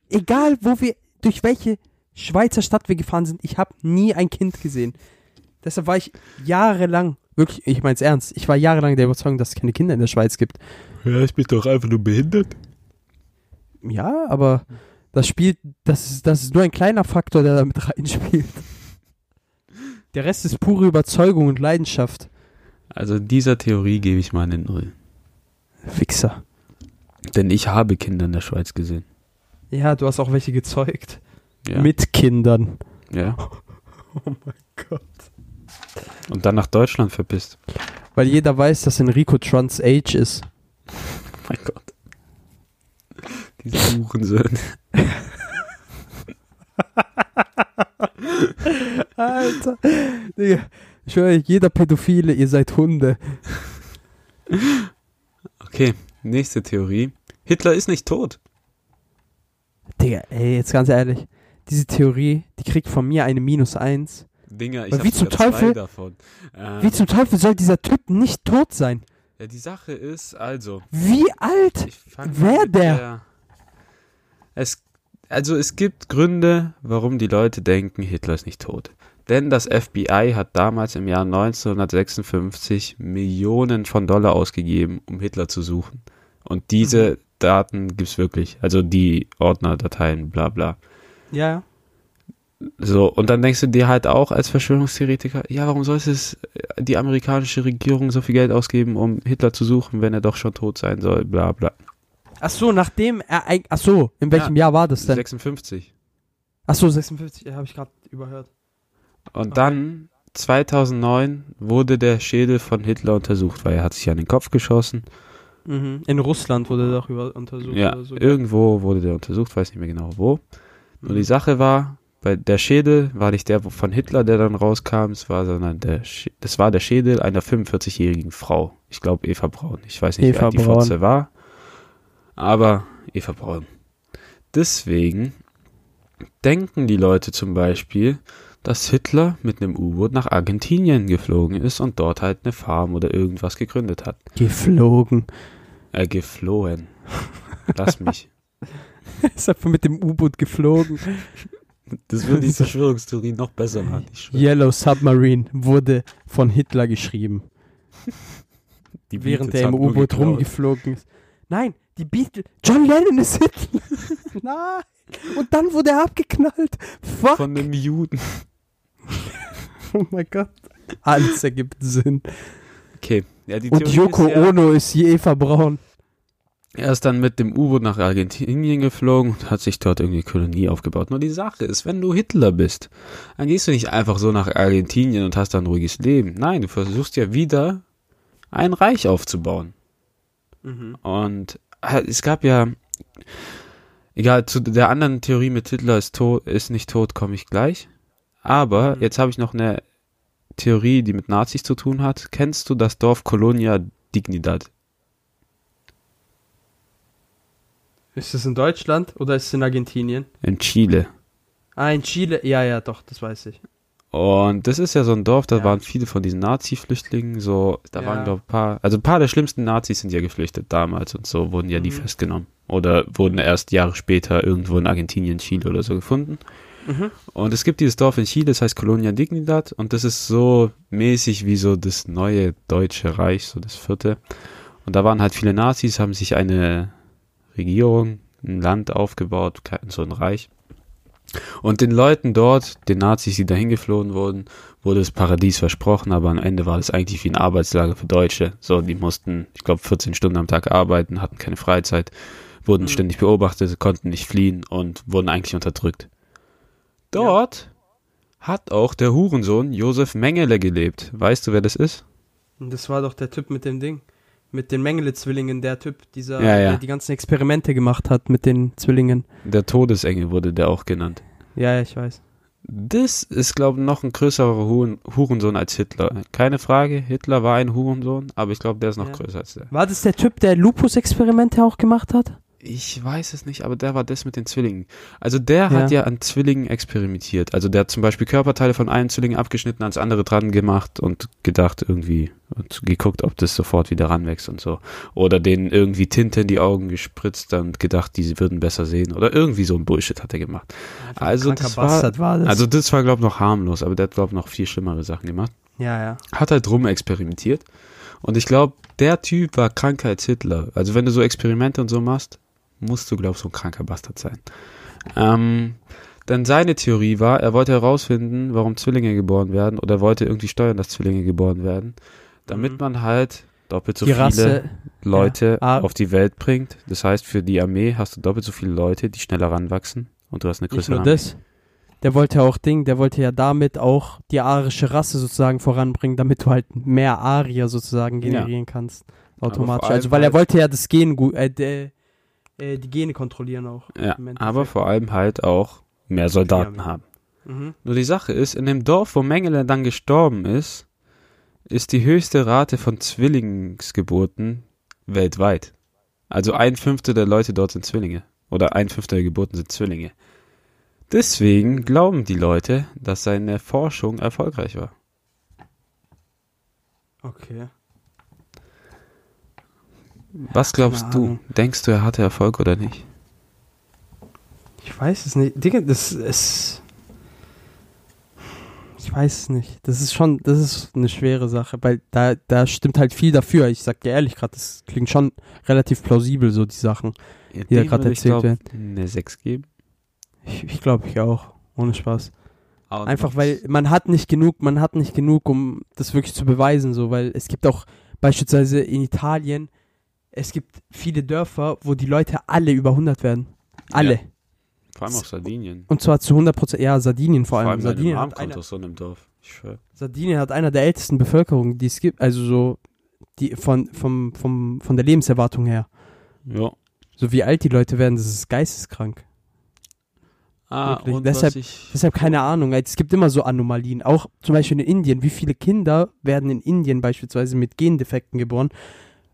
Egal, wo wir, durch welche Schweizer Stadt wir gefahren sind, ich habe nie ein Kind gesehen. Deshalb war ich jahrelang, wirklich, ich mein's ernst, ich war jahrelang der Überzeugung, dass es keine Kinder in der Schweiz gibt. Ja, ich bin doch einfach nur behindert. Ja, aber das spielt, das ist, das ist nur ein kleiner Faktor, der damit reinspielt. Der Rest ist pure Überzeugung und Leidenschaft. Also dieser Theorie gebe ich mal eine Null. Fixer. Denn ich habe Kinder in der Schweiz gesehen. Ja, du hast auch welche gezeugt. Ja. Mit Kindern. ja. *laughs* Oh mein Gott. Und dann nach Deutschland verpisst. Weil jeder weiß, dass Enrico Trans Age ist. *laughs* Mein Gott. Diese Hurensöhne. *laughs* Alter. Digga, ich höre, jeder Pädophile, ihr seid Hunde. Okay, nächste Theorie. Hitler ist nicht tot. Digga, ey, jetzt ganz ehrlich. Diese Theorie, die kriegt von mir eine Minus eins. Dinger, ich habe wie zum sogar zwei Teufel? davon. Ähm, Wie zum Teufel soll dieser Typ nicht tot sein? ja, die Sache ist, also, Wie alt? mit der? Es, also es gibt Gründe, warum die Leute denken, Hitler ist nicht tot. Denn das FBI hat damals im Jahr 1956 Millionen von Dollar ausgegeben, um Hitler zu suchen. Und diese Daten gibt's wirklich. Also die Ordnerdateien, bla bla. Ja. So, und dann denkst du dir halt auch als Verschwörungstheoretiker, ja, warum soll es die amerikanische Regierung so viel Geld ausgeben, um Hitler zu suchen, wenn er doch schon tot sein soll, bla bla. Ach so, nachdem er Ach so, in welchem Jahr war das denn? 56. Ach so, 56, ja, habe ich gerade überhört. Und dann, 2009, wurde der Schädel von Hitler untersucht, weil er hat sich an den Kopf geschossen. Mhm. In Russland wurde der auch über untersucht Ja, oder so. irgendwo wurde der untersucht, weiß nicht mehr genau wo. Nur Mhm. die Sache war, bei der Schädel war nicht der von Hitler, der dann rauskam, es war, sondern der, Sch- das war der Schädel einer 45-jährigen Frau. Ich glaube Eva Braun. Ich weiß nicht, Eva wer die. Fotze war, aber Eva Braun. Deswegen denken die Leute zum Beispiel, dass Hitler mit einem U-Boot nach Argentinien geflogen ist und dort halt eine Farm oder irgendwas gegründet hat. Geflogen. Äh, geflohen. Lass mich. *laughs* ist einfach mit dem U-Boot geflogen. Das würde die Verschwörungstheorie noch besser machen. Yellow Submarine wurde von Hitler geschrieben, Die während er im U-Boot rumgeflogen ist. Nein, die Beatles. John Lennon ist Hitler. *laughs* Nein. Und dann wurde er abgeknallt. Fuck. Von einem Juden. *laughs* oh mein Gott. Alles ergibt Sinn. Okay. Ja, die Und Yoko ist ja, Ono ist Eva Braun. Er ist dann mit dem U-Boot nach Argentinien geflogen und hat sich dort irgendwie Kolonie aufgebaut. Nur die Sache ist, wenn du Hitler bist, dann gehst du nicht einfach so nach Argentinien und hast da ein ruhiges Leben. Nein, du versuchst ja wieder ein Reich aufzubauen. Und äh, es gab ja, egal, zu der anderen Theorie mit Hitler ist, tot, ist nicht tot, komme ich gleich. Aber Mhm. jetzt habe ich noch eine Theorie, die mit Nazis zu tun hat. Kennst du das Dorf Colonia Dignidad? Ist es in Deutschland oder ist es in Argentinien? In Chile. Ah, in Chile. Ja, ja, doch, das weiß ich. Und das ist ja so ein Dorf, da Ja. waren viele von diesen Nazi-Flüchtlingen, so, da Ja. waren glaube ein paar, also ein paar der schlimmsten Nazis sind ja geflüchtet damals und so wurden ja die Mhm. festgenommen. Oder wurden erst Jahre später irgendwo in Argentinien, Chile oder so gefunden. Mhm. Und es gibt dieses Dorf in Chile, das heißt Colonia Dignidad und das ist so mäßig wie so das neue Deutsche Reich, so das vierte. Und da waren halt viele Nazis, haben sich eine Regierung, ein Land aufgebaut, so ein Reich. Und den Leuten dort, den Nazis, die dahin geflohen wurden, wurde das Paradies versprochen, aber am Ende war das eigentlich wie ein Arbeitslager für Deutsche. So, die mussten, ich glaube, 14 Stunden am Tag arbeiten, hatten keine Freizeit, wurden Mhm. ständig beobachtet, konnten nicht fliehen und wurden eigentlich unterdrückt. Dort hat auch der Hurensohn Josef Mengele gelebt. Weißt du, wer das ist? Das war doch der Typ mit dem Ding. Mit den Mengele-Zwillingen, der Typ, dieser, Ja, ja. der die ganzen Experimente gemacht hat mit den Zwillingen. Der Todesengel wurde der auch genannt. Ja, ich weiß. Das ist, glaube ich, noch ein größerer Huren Hurensohn als Hitler. Keine Frage, Hitler war ein Hurensohn, aber ich glaube, der ist noch Ja. größer als der. War das der Typ, der Lupus-Experimente auch gemacht hat? Ich weiß es nicht, aber der war das mit den Zwillingen. Also der hat Ja. ja an Zwillingen experimentiert. Also der hat zum Beispiel Körperteile von einem Zwilling abgeschnitten, ans andere dran gemacht und gedacht irgendwie und geguckt, ob das sofort wieder ranwächst und so. Oder denen irgendwie Tinte in die Augen gespritzt und gedacht, die würden besser sehen. Oder irgendwie so ein Bullshit hat er gemacht. Also das war, war das. also das war glaube ich noch harmlos, aber der hat glaube ich noch viel schlimmere Sachen gemacht. ja, ja. Hat halt rum experimentiert. Und ich glaube, der Typ war Krankheits-Hitler. Also wenn du so Experimente und so machst, musst du, glaub so ein kranker Bastard sein. Ähm, denn seine Theorie war, er wollte herausfinden, warum Zwillinge geboren werden oder wollte irgendwie steuern, dass Zwillinge geboren werden, damit Mhm. man halt doppelt so die viele Rasse. Leute Ja. Ah. auf die Welt bringt. Das heißt, für die Armee hast du doppelt so viele Leute, die schneller ranwachsen und du hast eine Nicht größere nur Armee. das. Der wollte auch Ding, der wollte ja damit auch die arische Rasse sozusagen voranbringen, damit du halt mehr Arier sozusagen Ja. generieren kannst. Aber Automatisch. Also weil er halt- wollte ja das Gen gut, äh, äh, die Gene kontrollieren auch. Ja, aber vor allem halt auch mehr Soldaten haben. Mhm. Nur die Sache ist, in dem Dorf, wo Mengele dann gestorben ist, ist die höchste Rate von Zwillingsgeburten weltweit. Also ein Fünftel der Leute dort sind Zwillinge. Oder ein Fünftel der Geburten sind Zwillinge. Deswegen glauben die Leute, dass seine Forschung erfolgreich war. Okay. Was glaubst Keine du? Ahnung. Denkst du, er hatte Erfolg oder nicht? Ich weiß es nicht. Digga, das ist. Ich weiß es nicht. Das ist schon, das ist eine schwere Sache, weil da, da stimmt halt viel dafür. Ich sag dir ehrlich gerade, das klingt schon relativ plausibel, so die Sachen. Ja, da dem gerade erzählt glaub, werden. Eine 6 geben. Ich, ich glaube, ich auch. Ohne Spaß. Aber Einfach weil man hat nicht genug, man hat nicht genug, um das wirklich zu beweisen, so, weil es gibt auch beispielsweise in Italien, es gibt viele Dörfer, wo die Leute alle über 100 werden. Alle. Ja. Vor allem auf Sardinien. Und zwar zu 100 Prozent, ja, Sardinien vor allem. Vor allem Sardinien, Sardinien hat kommt einer, aus so einem Dorf. Sardinien hat einer der ältesten Bevölkerungen, die es gibt, also so, die von, vom, vom, von der Lebenserwartung her. Ja. So wie alt die Leute werden, das ist geisteskrank. Ah, Wirklich. und Deshalb- Deshalb keine Ahnung. Es gibt immer so Anomalien. Auch zum Beispiel in Indien. Wie viele Kinder werden in Indien beispielsweise mit Gendefekten geboren,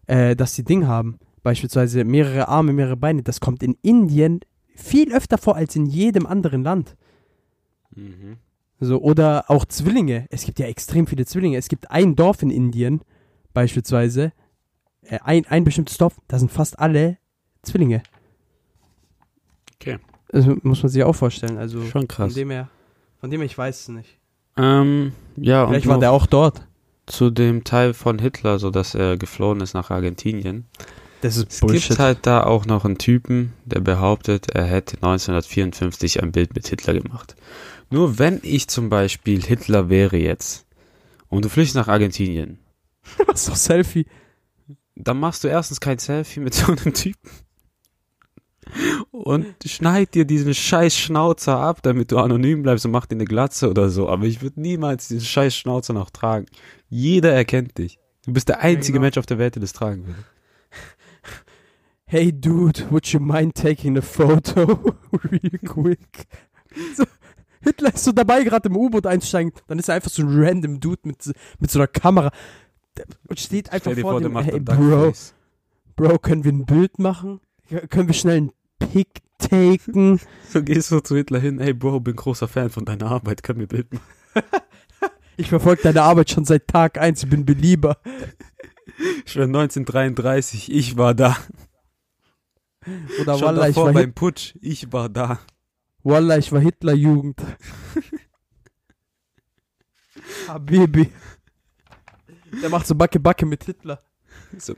äh, dass sie Ding haben? Beispielsweise mehrere Arme, mehrere Beine. Das kommt in Indien viel öfter vor als in jedem anderen Land. Mhm. So, oder auch Zwillinge. Es gibt ja extrem viele Zwillinge. Es gibt ein Dorf in Indien, beispielsweise, äh, ein, ein bestimmtes Dorf, da sind fast alle Zwillinge. Okay. Also muss man sich auch vorstellen. Also Schon von krass. dem her, von dem her, ich weiß es nicht. Ähm, ja, Vielleicht war der auch dort. Zu dem Teil von Hitler, so dass er geflohen ist nach Argentinien. Das ist Es gibt halt da auch noch einen Typen, der behauptet, er hätte 1954 ein Bild mit Hitler gemacht. Nur wenn ich zum Beispiel Hitler wäre jetzt und du flüchtest nach Argentinien, *laughs* Was doch Selfie. dann machst du erstens kein Selfie mit *laughs* so einem Typen und schneid dir diesen scheiß Schnauzer ab, damit du anonym bleibst und mach dir eine Glatze oder so. Aber ich würde niemals diesen scheiß Schnauzer noch tragen. Jeder erkennt dich. Du bist der einzige genau. Mensch auf der Welt, der das tragen würde. *laughs* Hey dude, would you mind taking a photo? *laughs* Real quick. So, Hitler ist so dabei, gerade im U-Boot einsteigen. Dann ist er einfach so ein random Dude mit, so- mit so einer Kamera. Und steht einfach vor, vor, dem, hey Bro. Bro, können wir ein Bild machen? Ja, Können wir schnell ein Pick taken? *laughs* Du gehst so zu Hitler hin, hey Bro, bin großer Fan von deiner Arbeit, können wir Bild machen. Ich verfolge deine Arbeit schon seit Tag 1, ich bin Belieber. Schon 1933, ich war da. Oder Schon Wallah, ich davor war, beim Hit Putsch, ich war da. Wallah, ich war Hitlerjugend. *laughs* Habibi. Der macht so Backe Backe mit Hitler. So.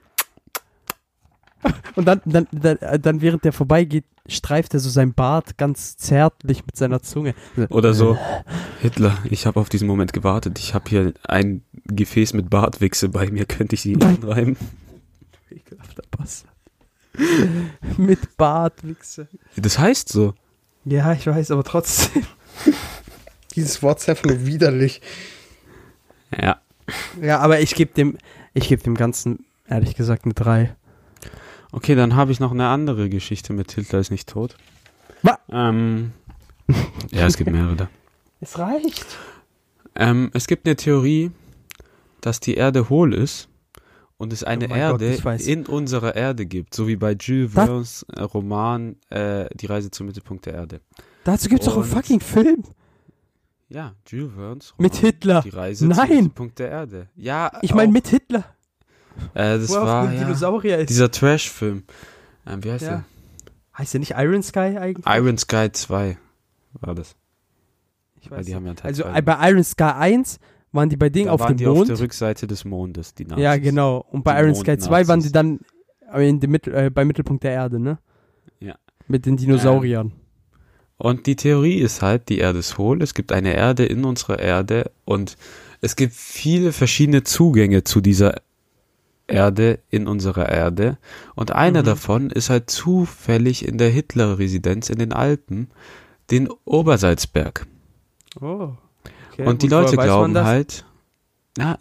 *laughs* Und dann, dann, dann, dann während der vorbeigeht, streift er so sein Bart ganz zärtlich mit seiner Zunge. Oder so, *laughs* Hitler, ich habe auf diesen Moment gewartet. Ich habe hier ein Gefäß mit Bartwichse bei mir, könnte ich sie anreiben? *laughs* Ekelhafter Bastard. mit Bartwichse. Das heißt so. Ja, ich weiß, aber trotzdem. Dieses Wort ist einfach nur widerlich. Ja. Ja, aber ich gebe dem, ich gebe dem Ganzen, ehrlich gesagt, eine 3. Okay, dann habe ich noch eine andere Geschichte mit Hitler ist nicht tot. Wa- Ähm, *laughs* ja, es gibt mehrere da. Es reicht. Ähm, es gibt eine Theorie, dass die Erde hohl ist und es eine Oh Gott, Erde weiß. in unserer Erde gibt, so wie bei Jules Verne's äh, Roman äh, Die Reise zum Mittelpunkt der Erde. Dazu gibt's doch einen fucking Film. Ja, Jules Verne's Mit Hitler. Die Reise zum Nein. Mittelpunkt der Erde. Ja, Ich meine mit Hitler. Äh, das wo war ja, dieser Trash-Film. Ähm, wie heißt Ja. Heißt der nicht Iron Sky eigentlich? der? Iron Sky 2 war das. ich weiß die nicht. haben ja Also bei Iron Sky 1 waren die bei Ding Da auf waren dem die Mond. auf der Rückseite des Mondes, die Nazis. ja, genau. Und bei Die Iron Sky 2 waren die dann äh, in dem Mittel, äh, beim Mittelpunkt der Erde, ne? Ja. Mit den Dinosauriern. Und die Theorie ist halt, die Erde ist hohl, es gibt eine Erde in unserer Erde und es gibt viele verschiedene Zugänge zu dieser Erde in unserer Erde. Und einer Mhm. davon ist halt zufällig in der Hitler-Residenz in den Alpen, den Obersalzberg. Oh. Okay, und die woher Leute glauben halt, ja,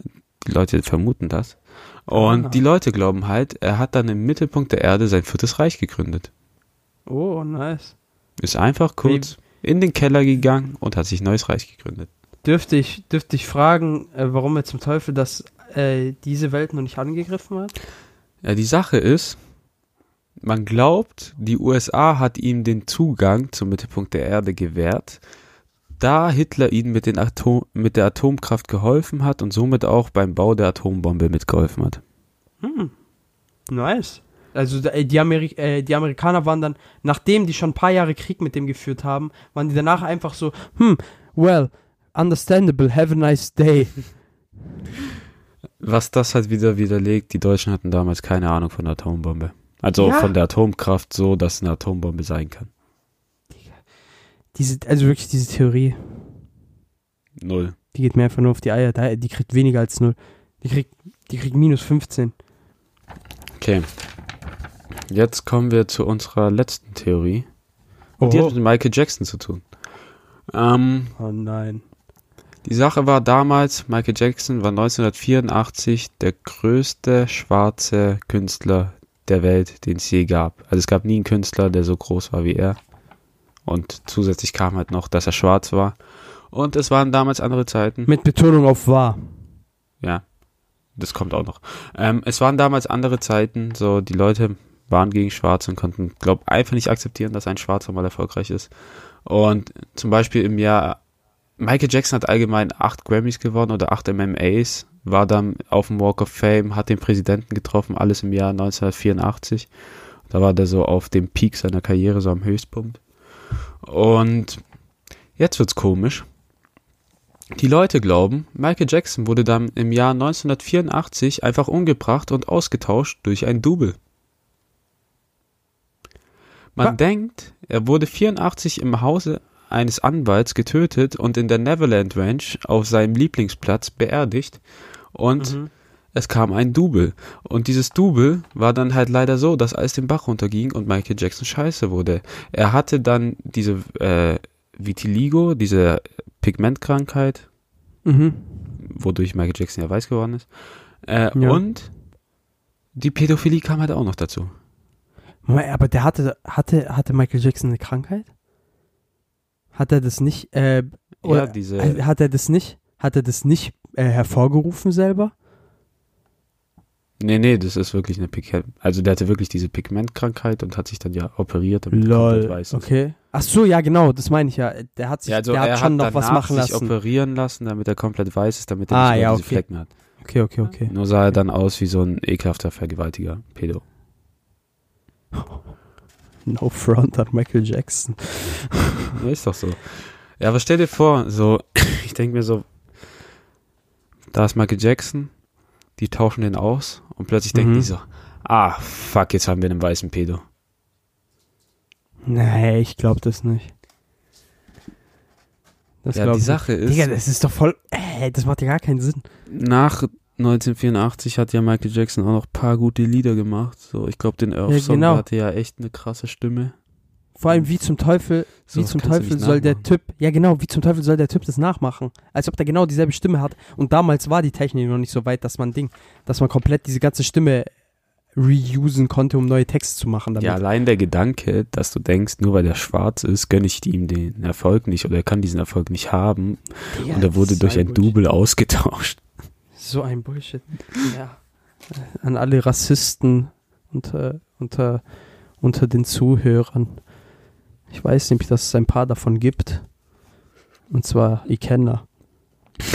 die Leute vermuten das. Und Ah. die Leute glauben halt, er hat dann im Mittelpunkt der Erde sein viertes Reich gegründet. Oh, nice. Ist einfach kurz in den Keller gegangen und hat sich ein neues Reich gegründet. Dürfte ich, dürfte ich fragen, äh, warum er zum Teufel das, äh, diese Welt noch nicht angegriffen hat? Ja, die Sache ist, man glaubt, die USA hat ihm den Zugang zum Mittelpunkt der Erde gewährt, da Hitler ihnen mit, Atom, mit der Atomkraft geholfen hat und somit auch beim Bau der Atombombe mitgeholfen hat. Hm. Nice. Also äh, die, Ameri äh, die Amerikaner waren dann, nachdem die schon ein paar Jahre Krieg mit dem geführt haben, waren die danach einfach so, hm, well, understandable, have a nice day. *laughs* Was das halt wieder widerlegt, die Deutschen hatten damals keine Ahnung von der Atombombe. Also Ja. von der Atomkraft so, dass eine Atombombe sein kann. Diese, also wirklich diese Theorie, Null. die geht mir einfach nur auf die Eier. Die kriegt weniger als null. Die kriegt, die kriegt minus 15. Okay. Jetzt kommen wir zu unserer letzten Theorie. Und die hat mit Michael Jackson zu tun. Ähm, oh nein. Die Sache war damals, Michael Jackson war 1984 der größte schwarze Künstler der Welt, den es je gab. Also es gab nie einen Künstler, der so groß war wie er. Und zusätzlich kam halt noch, dass er schwarz war. Und es waren damals andere Zeiten. Mit Betonung auf wahr. Ja, das kommt auch noch. Ähm, es waren damals andere Zeiten, so die Leute waren gegen Schwarze und konnten, glaub, einfach nicht akzeptieren, dass ein Schwarzer mal erfolgreich ist. Und zum Beispiel im Jahr, Michael Jackson hat allgemein acht Grammys gewonnen oder acht MMAs, war dann auf dem Walk of Fame, hat den Präsidenten getroffen, alles im Jahr 1984. Da war der so auf dem Peak seiner Karriere, so am Höchstpunkt. Und jetzt wird's komisch. Die Leute glauben, Michael Jackson wurde dann im Jahr 1984 einfach umgebracht und ausgetauscht durch ein Double. Man Wa- denkt, er wurde 84 im Hause eines Anwalts getötet und in der Neverland Ranch auf seinem Lieblingsplatz beerdigt und Mhm. es kam ein Double. Und dieses Double war dann halt leider so, dass alles den Bach runterging und Michael Jackson scheiße wurde. Er hatte dann diese äh, Vitiligo, diese Pigmentkrankheit, Mhm. wodurch Michael Jackson ja weiß geworden ist. Äh, Ja. Und die Pädophilie kam halt auch noch dazu. Moment, aber der hatte, hatte, hatte Michael Jackson eine Krankheit? Hat er das nicht, äh, oder, ja, diese. äh, hat er das nicht, hat er das nicht äh, hervorgerufen selber? Nee, nee, das ist wirklich eine Pigment. Also der hatte wirklich diese Pigmentkrankheit und hat sich dann ja operiert, damit er komplett weiß ist. okay. Ach so, ja genau, das meine ich ja. Der hat sich, Ja, also der hat er schon hat noch was machen sich lassen. operieren lassen, damit er komplett weiß ist, damit er Ah, nicht mehr ja, diese okay. Flecken hat. Okay, okay, okay. Nur sah er dann aus wie so ein ekelhafter Vergewaltiger, Pedo. *laughs* No front an Michael Jackson. Ja, ist doch so. Ja, aber stell dir vor, so, *coughs* ich denke mir so, da ist Michael Jackson, die tauschen den aus und plötzlich denken Mhm. die so, ah, fuck, jetzt haben wir einen weißen Pedo. Nee, ich glaube das nicht. Das Ja, die Sache nicht. ist- Digga, das ist doch voll. Äh, das macht ja gar keinen Sinn. Nach 1984 hat ja Michael Jackson auch noch ein paar gute Lieder gemacht. So, ich glaube, den Earth-Song genau. hatte ja echt eine krasse Stimme. Vor allem, wie zum Teufel, wie Sowas zum Teufel soll der. Typ, ja genau, wie zum Teufel soll der Typ das nachmachen? Als ob der genau dieselbe Stimme hat. Und damals war die Technik noch nicht so weit, dass man Ding, dass man komplett diese ganze Stimme reusen konnte, um neue Texte zu machen damit. Ja, allein der Gedanke, dass du denkst, nur weil er schwarz ist, gönne ich ihm den Erfolg nicht oder er kann diesen Erfolg nicht haben Digga, und er wurde durch so ein. Double ausgetauscht. So ein Bullshit. Ja. an alle Rassisten unter, unter, unter den Zuhörern. Ich weiß nämlich, dass es ein paar davon gibt. Und zwar Ikenna. *laughs*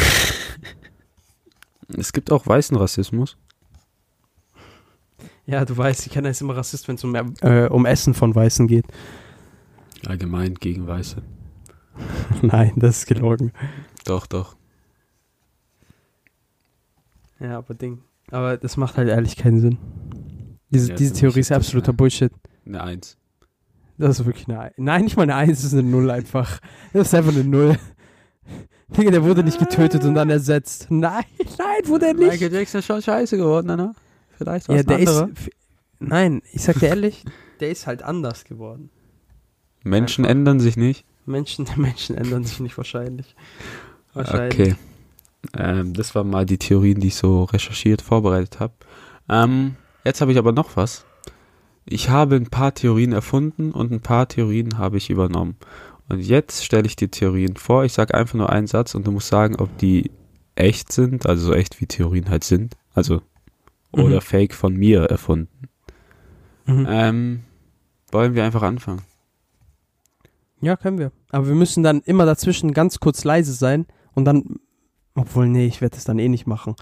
Es gibt auch weißen Rassismus. Ja, du weißt, Ikenna ist immer Rassist, wenn es um, äh, um Essen von Weißen geht. Allgemein gegen Weiße. *laughs* Nein, das ist gelogen. Doch, doch. Ja, aber Ding. Aber das macht halt ehrlich keinen Sinn. Diese, Ja, diese Theorie ist absoluter eine- Bullshit. Eine Eins. Das ist wirklich eine Eins. Nein, nicht mal eine Eins, das ist eine Null einfach. Das ist einfach eine Null. Digga, der wurde nicht getötet und dann ersetzt. Nein, *laughs* nein, wurde er nicht. Jackson ist schon scheiße geworden, ne? Vielleicht Ja, der ist. Nein, ich sag dir ehrlich, der ist halt anders geworden. Menschen einfach. ändern sich nicht. Menschen, *laughs* Menschen ändern sich nicht wahrscheinlich. Wahrscheinlich. Okay. Ähm, das waren mal die Theorien, die ich so recherchiert, vorbereitet habe. Ähm, jetzt habe ich aber noch was. Ich habe ein paar Theorien erfunden und ein paar Theorien habe ich übernommen. Und jetzt stelle ich dir Theorien vor. Ich sage einfach nur einen Satz und du musst sagen, ob die echt sind, also so echt wie Theorien halt sind. Also oder Mhm. fake von mir erfunden. Mhm. Ähm, wollen wir einfach anfangen? Ja, können wir. Aber wir müssen dann immer dazwischen ganz kurz leise sein und dann. Obwohl, nee, ich werde es dann eh nicht machen.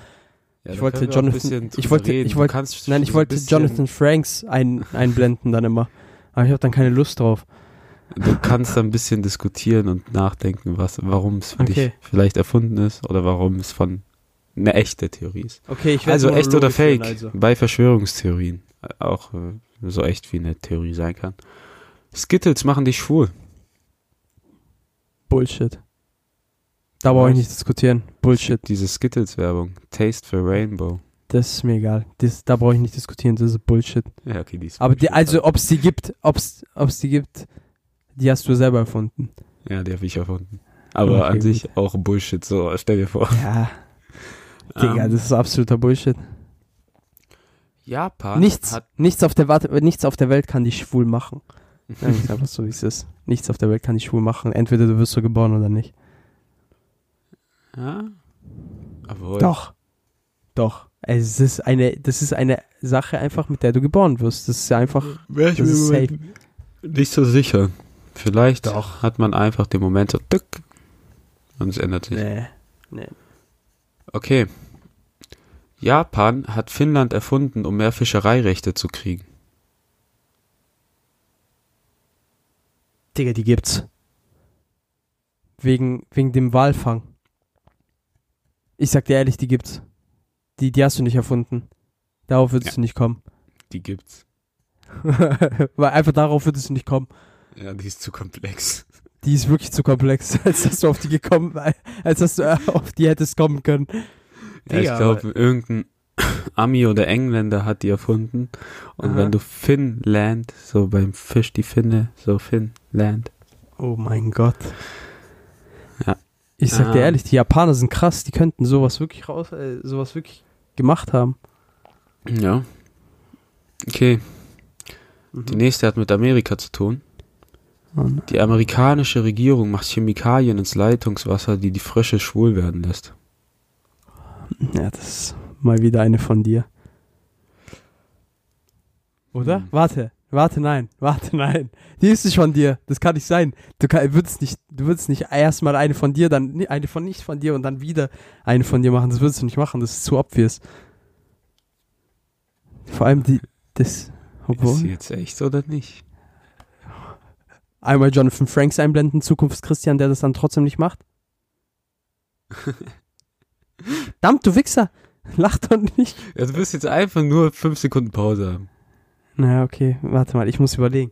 Ja, Ich wollte Jonathan- ich wollte- ich wollte- kannst Nein, ich wollte Jonathan Franks ein, *laughs* einblenden dann immer. Aber ich habe dann keine Lust drauf. Du kannst da ein bisschen diskutieren und nachdenken, was, warum es für dich Okay. vielleicht erfunden ist oder warum es von eine echte Theorie ist. Okay, ich werde Also echt oder fake also. bei Verschwörungstheorien. Auch äh, so echt wie eine Theorie sein kann. Skittles machen dich schwul. Bullshit. Da brauche ich nicht diskutieren. Bullshit. Diese Skittles-Werbung. Taste for Rainbow. Das ist mir egal. Das, da brauche ich nicht diskutieren. Das ist Bullshit. Ja, okay, die ist Aber die, also, ob es die gibt, ob es die gibt, die hast du selber erfunden. Ja, die habe ich erfunden. Aber Okay, an sich auch Bullshit, so stell dir vor. Ja, Digga, Ähm, das ist absoluter Bullshit. Japan Nichts, nichts, auf der, nichts auf der Welt kann dich schwul machen. Wir es einfach so, wie es ist. Nichts auf der Welt kann dich schwul machen. Entweder du wirst so geboren oder nicht. Ja, obwohl, Doch. Doch. Es ist eine, das ist eine Sache einfach, mit der du geboren wirst. Das ist ja einfach. Wäre ich Das mir nicht so sicher. Vielleicht Doch. hat man einfach den Moment so tück, und es ändert sich. Nee. Nee. Okay. Japan hat Finnland erfunden, um mehr Fischereirechte zu kriegen. Digga, die gibt's. Wegen, wegen dem Walfang. Ich sag dir ehrlich, die gibt's. Die, die hast du nicht erfunden. Darauf würdest Ja. du nicht kommen. Die gibt's. *laughs* Weil einfach darauf würdest du nicht kommen. Ja, die ist zu komplex. Die ist wirklich zu komplex, *laughs* als dass du auf die gekommen, als dass du äh, auf die hättest kommen können. Ja, ich glaube, irgendein *coughs* Ami oder Engländer hat die erfunden. Und Aha. wenn du Finnland, so beim Fisch die Finne, so Finnland. Oh mein Gott. Ja. Ich sag dir Ah. ehrlich, die Japaner sind krass, die könnten sowas wirklich raus, äh, sowas wirklich gemacht haben. Ja. Okay, Mhm. die nächste hat mit Amerika zu tun. Oh. Die amerikanische Regierung macht Chemikalien ins Leitungswasser, die die Frösche schwul werden lässt. Ja, das ist mal wieder eine von dir. Oder? Hm. Warte, warte, nein, warte, nein. Die ist nicht von dir. Das kann nicht sein. Du kann, würdest nicht, du würdest nicht erstmal eine von dir, dann eine von nicht von dir und dann wieder eine von dir machen. Das würdest du nicht machen. Das ist zu obvious. Vor allem die, das, Ist sie obwohl, jetzt echt oder nicht? einmal Jonathan Franks einblenden, Zukunftschristian, der das dann trotzdem nicht macht. *laughs* Verdammt, du Wichser! Lach doch nicht. Ja, du wirst jetzt einfach nur fünf Sekunden Pause haben. Na, okay, warte mal, ich muss überlegen.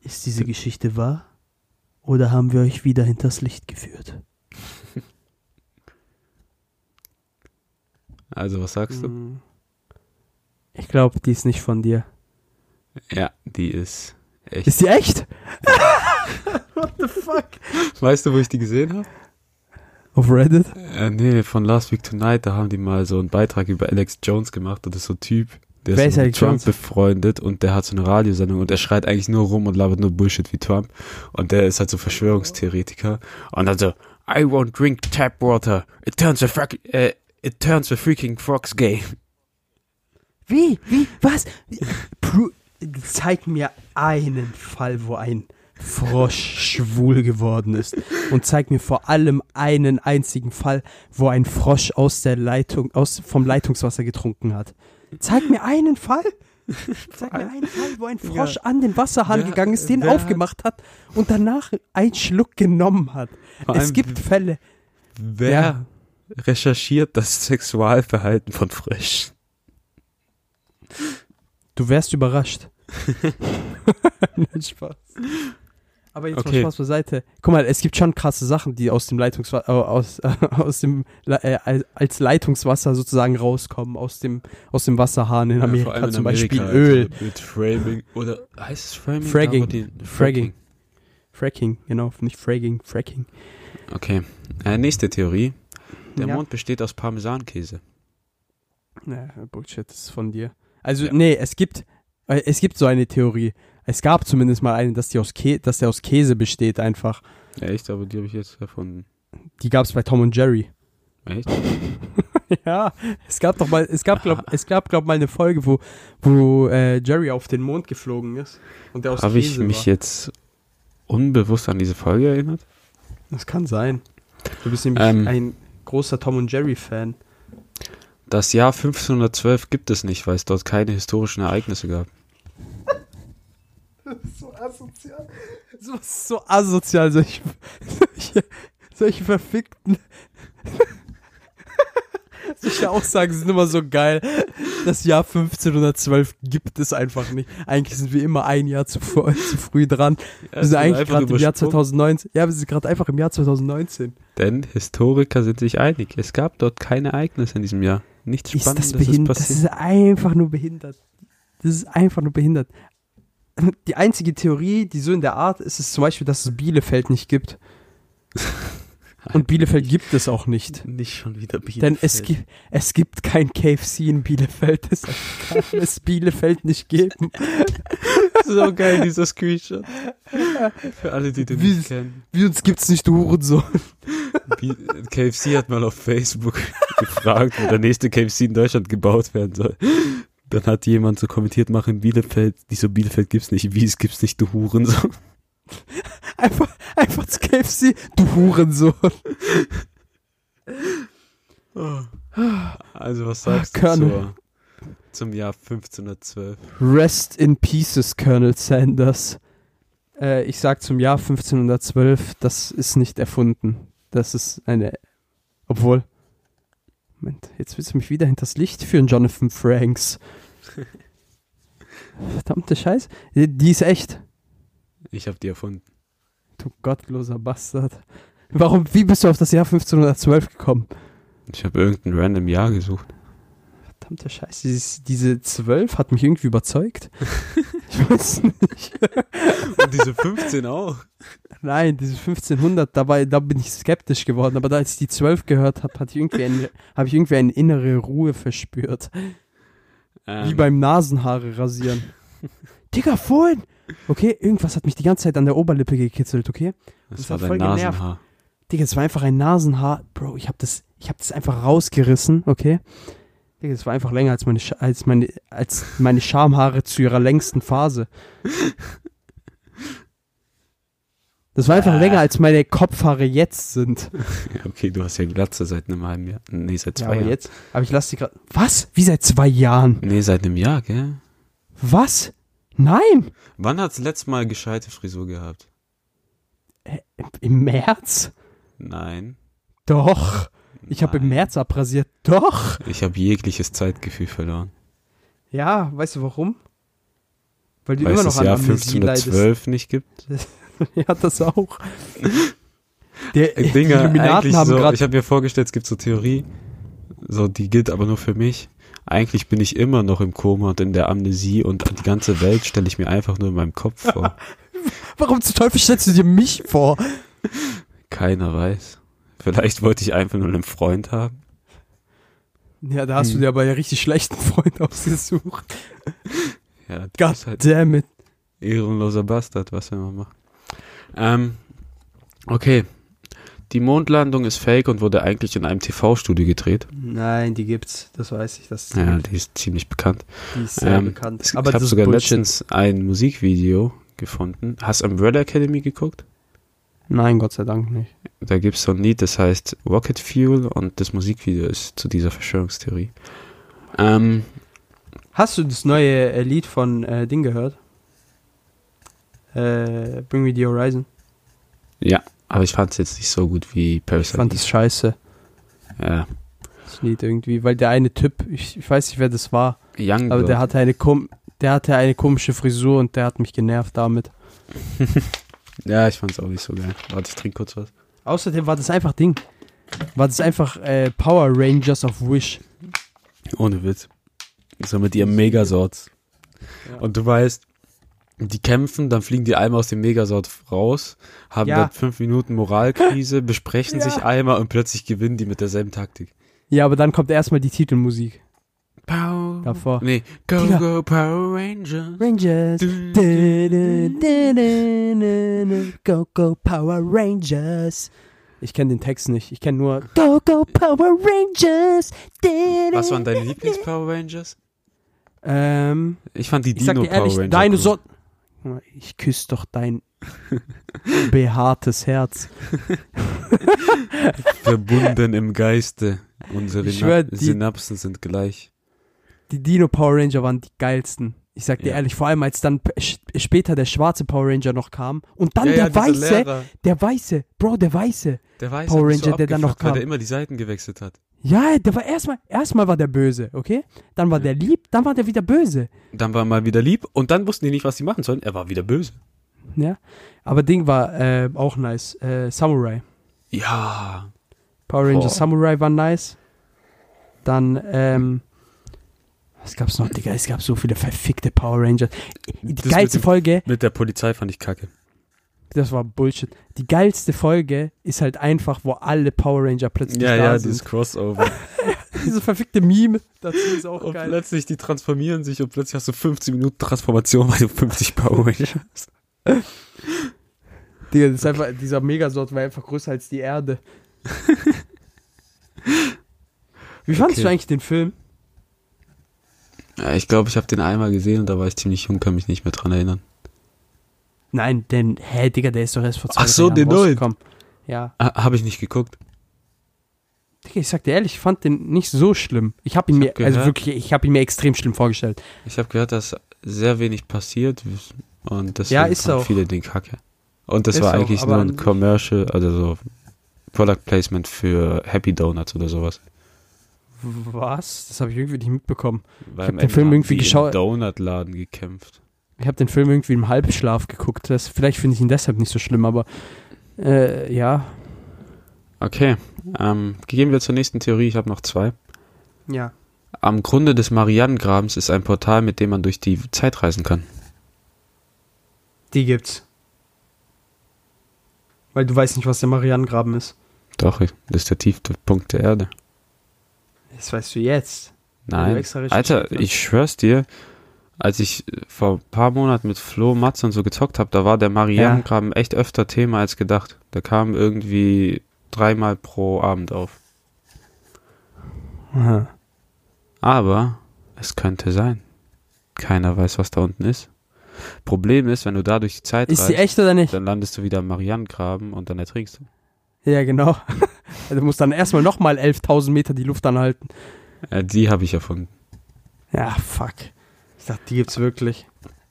Ist diese Geschichte wahr? Oder haben wir euch wieder hinters Licht geführt? *laughs* Also, was sagst du? Hm. Ich glaube, die ist nicht von dir. Ja, die ist echt. Ist die echt? *laughs* What the fuck? Weißt du, wo ich die gesehen habe? Auf Reddit? Äh, nee, von Last Week Tonight, da haben die mal so einen Beitrag über Alex Jones gemacht und das ist so ein Typ, der Wer ist ist mit Trump Jones? befreundet und der hat so eine Radiosendung und er schreit eigentlich nur rum und labert nur Bullshit wie Trump und der ist halt so Verschwörungstheoretiker und dann so I won't drink tap water. It turns a fuck, äh, it turns the freaking frogs gay. Wie? Wie? Was? Pro Zeig mir einen Fall, wo ein Frosch schwul geworden ist. Und zeig mir vor allem einen einzigen Fall, wo ein Frosch aus der Leitung, aus, vom Leitungswasser getrunken hat. Zeig mir einen Fall. *laughs* Zeig mir einen Fall, wo ein Frosch Ja. an den Wasserhahn Wer- gegangen ist, den aufgemacht hat und danach einen Schluck genommen hat. Es gibt Fälle. Wer Ja. recherchiert das Sexualverhalten von Fröschen? Du wärst überrascht. *laughs* *laughs* Nein, Spaß. Aber jetzt Okay. mal Spaß beiseite. Guck mal, es gibt schon krasse Sachen, die aus dem Leitungswasser, aus, *laughs* aus dem, äh, als- Leitungswasser sozusagen rauskommen, aus dem, aus dem Wasserhahn in Amerika, zum Beispiel Öl. also Mit Framing. Oder heißt es Framing? Fragging. Die- Fragging. Fracking, genau, nicht Fragging, Fracking. Okay. Äh, nächste Theorie. Der Ja. Mond besteht aus Parmesankäse. Ja, Bullshit, das ist von dir. Also, Ja. nee, es gibt, äh, es gibt so eine Theorie. Es gab zumindest mal eine, dass, die aus Kä dass der aus Käse besteht einfach. Echt? Aber die habe ich jetzt erfunden. Die gab es bei Tom und Jerry. Echt? *laughs* Ja, es gab doch mal, es gab glaub, es gab glaub mal eine Folge, wo, wo äh, Jerry auf den Mond geflogen ist und der aus Habe ich mich war. jetzt unbewusst an diese Folge erinnert? Das kann sein. Du bist nämlich Ähm. ein großer Tom und Jerry Fan. Das Jahr 1512 gibt es nicht, weil es dort keine historischen Ereignisse gab. So asozial. So, so asozial, solche, solche, solche verfickten. solche Aussagen sind immer so geil. Das Jahr 1512 gibt es einfach nicht. Eigentlich sind wir immer ein Jahr zu, früh- zu früh dran. Wir sind eigentlich gerade im Jahr 2019. Ja, wir sind gerade einfach im Jahr 2019. Denn Historiker sind sich einig. Es gab dort keine Ereignisse in diesem Jahr. Nichts Ist Spannendes das ist Das passiert. ist einfach nur behindert. Das ist einfach nur behindert. Die einzige Theorie, die so in der Art ist, ist zum Beispiel, dass es Bielefeld nicht gibt. *laughs* Und Bielefeld gibt es auch nicht. Nicht schon wieder Bielefeld. Denn es, gibt es gibt kein KFC in Bielefeld. *laughs* Deshalb kann es Bielefeld nicht geben. *laughs* so geil, dieser Screenshot. Für alle, die den Wie- nicht kennen. Wie uns gibt's nicht, du Hurensohn. KFC hat mal auf Facebook gefragt, wo der nächste KFC in Deutschland gebaut werden soll. Dann hat jemand so kommentiert, mach in Bielefeld, die so Bielefeld gibt's nicht, wie es gibt's nicht, du Hurensohn. *laughs* Einfach, einfach zu KFC, du Hurensohn. Also was sagst du Colonel. zur, zum Jahr 1512? Rest in Pieces, Colonel Sanders. Äh, ich sag zum Jahr 1512, das ist nicht erfunden. Das ist eine. Obwohl. Moment, jetzt willst du mich wieder hinters Licht führen, Jonathan Franks. *laughs* Verdammte Scheiße. Die, die ist echt. Ich habe die erfunden. Du gottloser Bastard. Warum, wie bist du auf das Jahr 1512 gekommen? Ich habe irgendein random Jahr gesucht. Verdammte Scheiße, dieses, diese 12 hat mich irgendwie überzeugt. *laughs* ich weiß nicht. Und diese 15 auch. Nein, diese 1500, dabei, da bin ich skeptisch geworden. Aber da, als ich die 12 gehört habe, hatte ich irgendwie ein, habe ich irgendwie eine innere Ruhe verspürt. Wie Ähm, beim Nasenhaare rasieren. *laughs* Digga, vorhin! Okay, irgendwas hat mich die ganze Zeit an der Oberlippe gekitzelt, okay? das das war dein voll genervt. Nasenhaar. Digga, es war einfach ein Nasenhaar. Bro, ich hab das, ich hab das einfach rausgerissen, okay? Das war einfach länger als meine, als meine, als meine Schamhaare zu ihrer längsten Phase. Das war einfach Ah. länger als meine Kopfhaare jetzt sind. Ja, *laughs* okay, du hast ja Glatze seit einem halben Jahr. Nee, seit Ja, zwei aber Jahren. jetzt, aber ich lasse die gerade. Was? Wie seit zwei Jahren? Nee, seit einem Jahr, gell? Was? Nein! Wann hat's letztes Mal gescheite Frisur gehabt? Im März? Nein. Doch. Ich habe im. März abrasiert. Doch. Ich habe jegliches Zeitgefühl verloren. Ja, weißt du warum? Weil du Weil immer es noch das an Jahr Amnesie leidest. 1512 nicht gibt. *laughs* Ja, das auch. Der, Äh, die Dinger, Illuminaten eigentlich haben so, ich habe mir vorgestellt, es gibt so Theorie, so die gilt aber nur für mich. Eigentlich bin ich immer noch im Koma und in der Amnesie und die ganze Welt stelle ich mir einfach nur in meinem Kopf vor. *laughs* Warum zum Teufel stellst du dir mich vor? Keiner weiß. Vielleicht wollte ich einfach nur einen Freund haben. Ja, da hast du Hm. dir aber ja richtig schlechten Freund *laughs* ausgesucht. Ja, das God halt damn it. ehrenloser Bastard, was will man machen. Ähm, okay. Die Mondlandung ist fake und wurde eigentlich in einem TV-Studio gedreht. Nein, die gibt's. Das weiß ich. Das Ja, die ist ziemlich bekannt. die ist sehr Ähm, bekannt. Aber ich habe sogar Bullshit. letztens ein Musikvideo gefunden. Hast du Umbrella Academy geguckt? Nein, Gott sei Dank nicht. Da gibt es so ein Lied, das heißt Rocket Fuel und das Musikvideo ist zu dieser Verschwörungstheorie. Ähm, Hast du das neue äh, Lied von äh, Ding gehört? Äh, Bring Me the Horizon. ja, aber ich fand es jetzt nicht so gut wie Ich Parasite. fand das scheiße, ja. das Lied irgendwie, weil der eine Typ, ich, ich weiß nicht, wer das war, Young aber der hatte eine kom der hatte eine komische Frisur und der hat mich genervt damit. *laughs* Ja, ich fand es auch nicht so geil. Warte, ich trinke kurz was. Außerdem war das einfach Ding. War das einfach äh, Power Rangers of Wish. Ohne Witz. So mit ihrem Megasort. Ja. Und du weißt, die kämpfen, dann fliegen die einmal aus dem Megasort raus, haben Ja. dann fünf Minuten Moralkrise, *laughs* besprechen Ja. sich einmal und plötzlich gewinnen die mit derselben Taktik. Ja, aber dann kommt erstmal die Titelmusik Power. davor. Nee, go, Digga. go, Power Rangers. Rangers. Du, Du, du, du, du, du, Go, go, Power Rangers. Ich kenne den Text nicht. Ich kenne nur Go, go, Power Rangers. Was waren deine Lieblings-Power Rangers? Ähm, Ich fand die ich Dino Power ehrlich, Ranger. deine cool. so. Ich küsse doch dein *laughs* behaartes Herz. *laughs* Verbunden im Geiste. Unsere schwör, Synapsen sind gleich. Die Dino Power Ranger waren die geilsten. Ich sag dir Ja. ehrlich, vor allem als dann später der schwarze Power Ranger noch kam und dann der weiße, der weiße, Bro, der weiße. Der weiße Power Ranger, der dann noch abgefuckt, weil kam. der immer die Seiten gewechselt hat. Ja, der war erstmal, erstmal war der böse, okay? Dann war der lieb, dann war der wieder böse. Dann war er mal wieder lieb und dann wussten die nicht, was sie machen sollen. Er war wieder böse. Ja. Aber Ding war äh, auch nice. Äh, Samurai. Ja. Power Ranger Boah. Samurai war nice. Dann, ähm, was gab's noch, Digga? Es gab so viele verfickte Power Rangers. Die Das mit geilste dem- Folge, Mit der Polizei fand ich kacke. das war Bullshit. Die geilste Folge ist halt einfach, wo alle Power Ranger plötzlich Ja, da ja, sind. dieses Crossover. *laughs* Diese verfickte Meme dazu ist auch und geil. plötzlich, die transformieren sich und plötzlich hast du 15 Minuten Transformation, weil du 50 Power Rangers hast. Digga, das ist einfach, dieser Megasort war einfach größer als die Erde. *laughs* Wie fandest Okay. du eigentlich den Film? Ja, ich glaube, ich habe den einmal gesehen und da war ich ziemlich jung, kann mich nicht mehr dran erinnern. Nein, denn, hä, Digga, der ist doch erst vor zwei Ach so, drei den Jahren neuen. Ja. Ah, habe ich nicht geguckt. Digga, ich sag dir ehrlich, ich fand den nicht so schlimm. Ich habe ihn Ich mir, hab also gehört- wirklich, ich habe ihn mir extrem schlimm vorgestellt. Ich habe gehört, dass sehr wenig passiert und deswegen Ja, ist auch. viele den kacke. Und das Ist war auch, eigentlich aber nur ein Commercial, also so Product Placement für Happy Donuts oder sowas. Was? Das habe ich irgendwie nicht mitbekommen. Weil hab am den Film haben irgendwie geschaut- Donutladen gekämpft. Ich habe den Film irgendwie im Halbschlaf geguckt. Das, vielleicht finde ich ihn deshalb nicht so schlimm, aber äh, ja. Okay, ähm, gehen wir zur nächsten Theorie. Ich habe noch zwei. Ja. Am Grunde des Marianengrabens ist ein Portal, mit dem man durch die Zeit reisen kann. Die gibt's. Weil du weißt nicht, was der Marianengraben ist. Doch, das ist der tiefste Punkt der Erde. Das weißt du jetzt. Du Nein, recherchiert Alter, ich schwör's dir, als ich vor ein paar Monaten mit Flo, Mats und so gezockt habe, da war der Marianengraben echt öfter Thema als gedacht. Der kam irgendwie dreimal pro Abend auf. Aha. Aber es könnte sein. Keiner weiß, was da unten ist. Problem ist, wenn du da durch die Zeit Ist die reist, echt oder nicht? dann landest du wieder am Marianengraben und dann ertrinkst du. Ja, genau. *laughs* du musst dann erstmal nochmal 11.000 Meter die Luft anhalten. Äh, die habe ich erfunden. Ja, fuck. Ich dachte, die gibt's wirklich.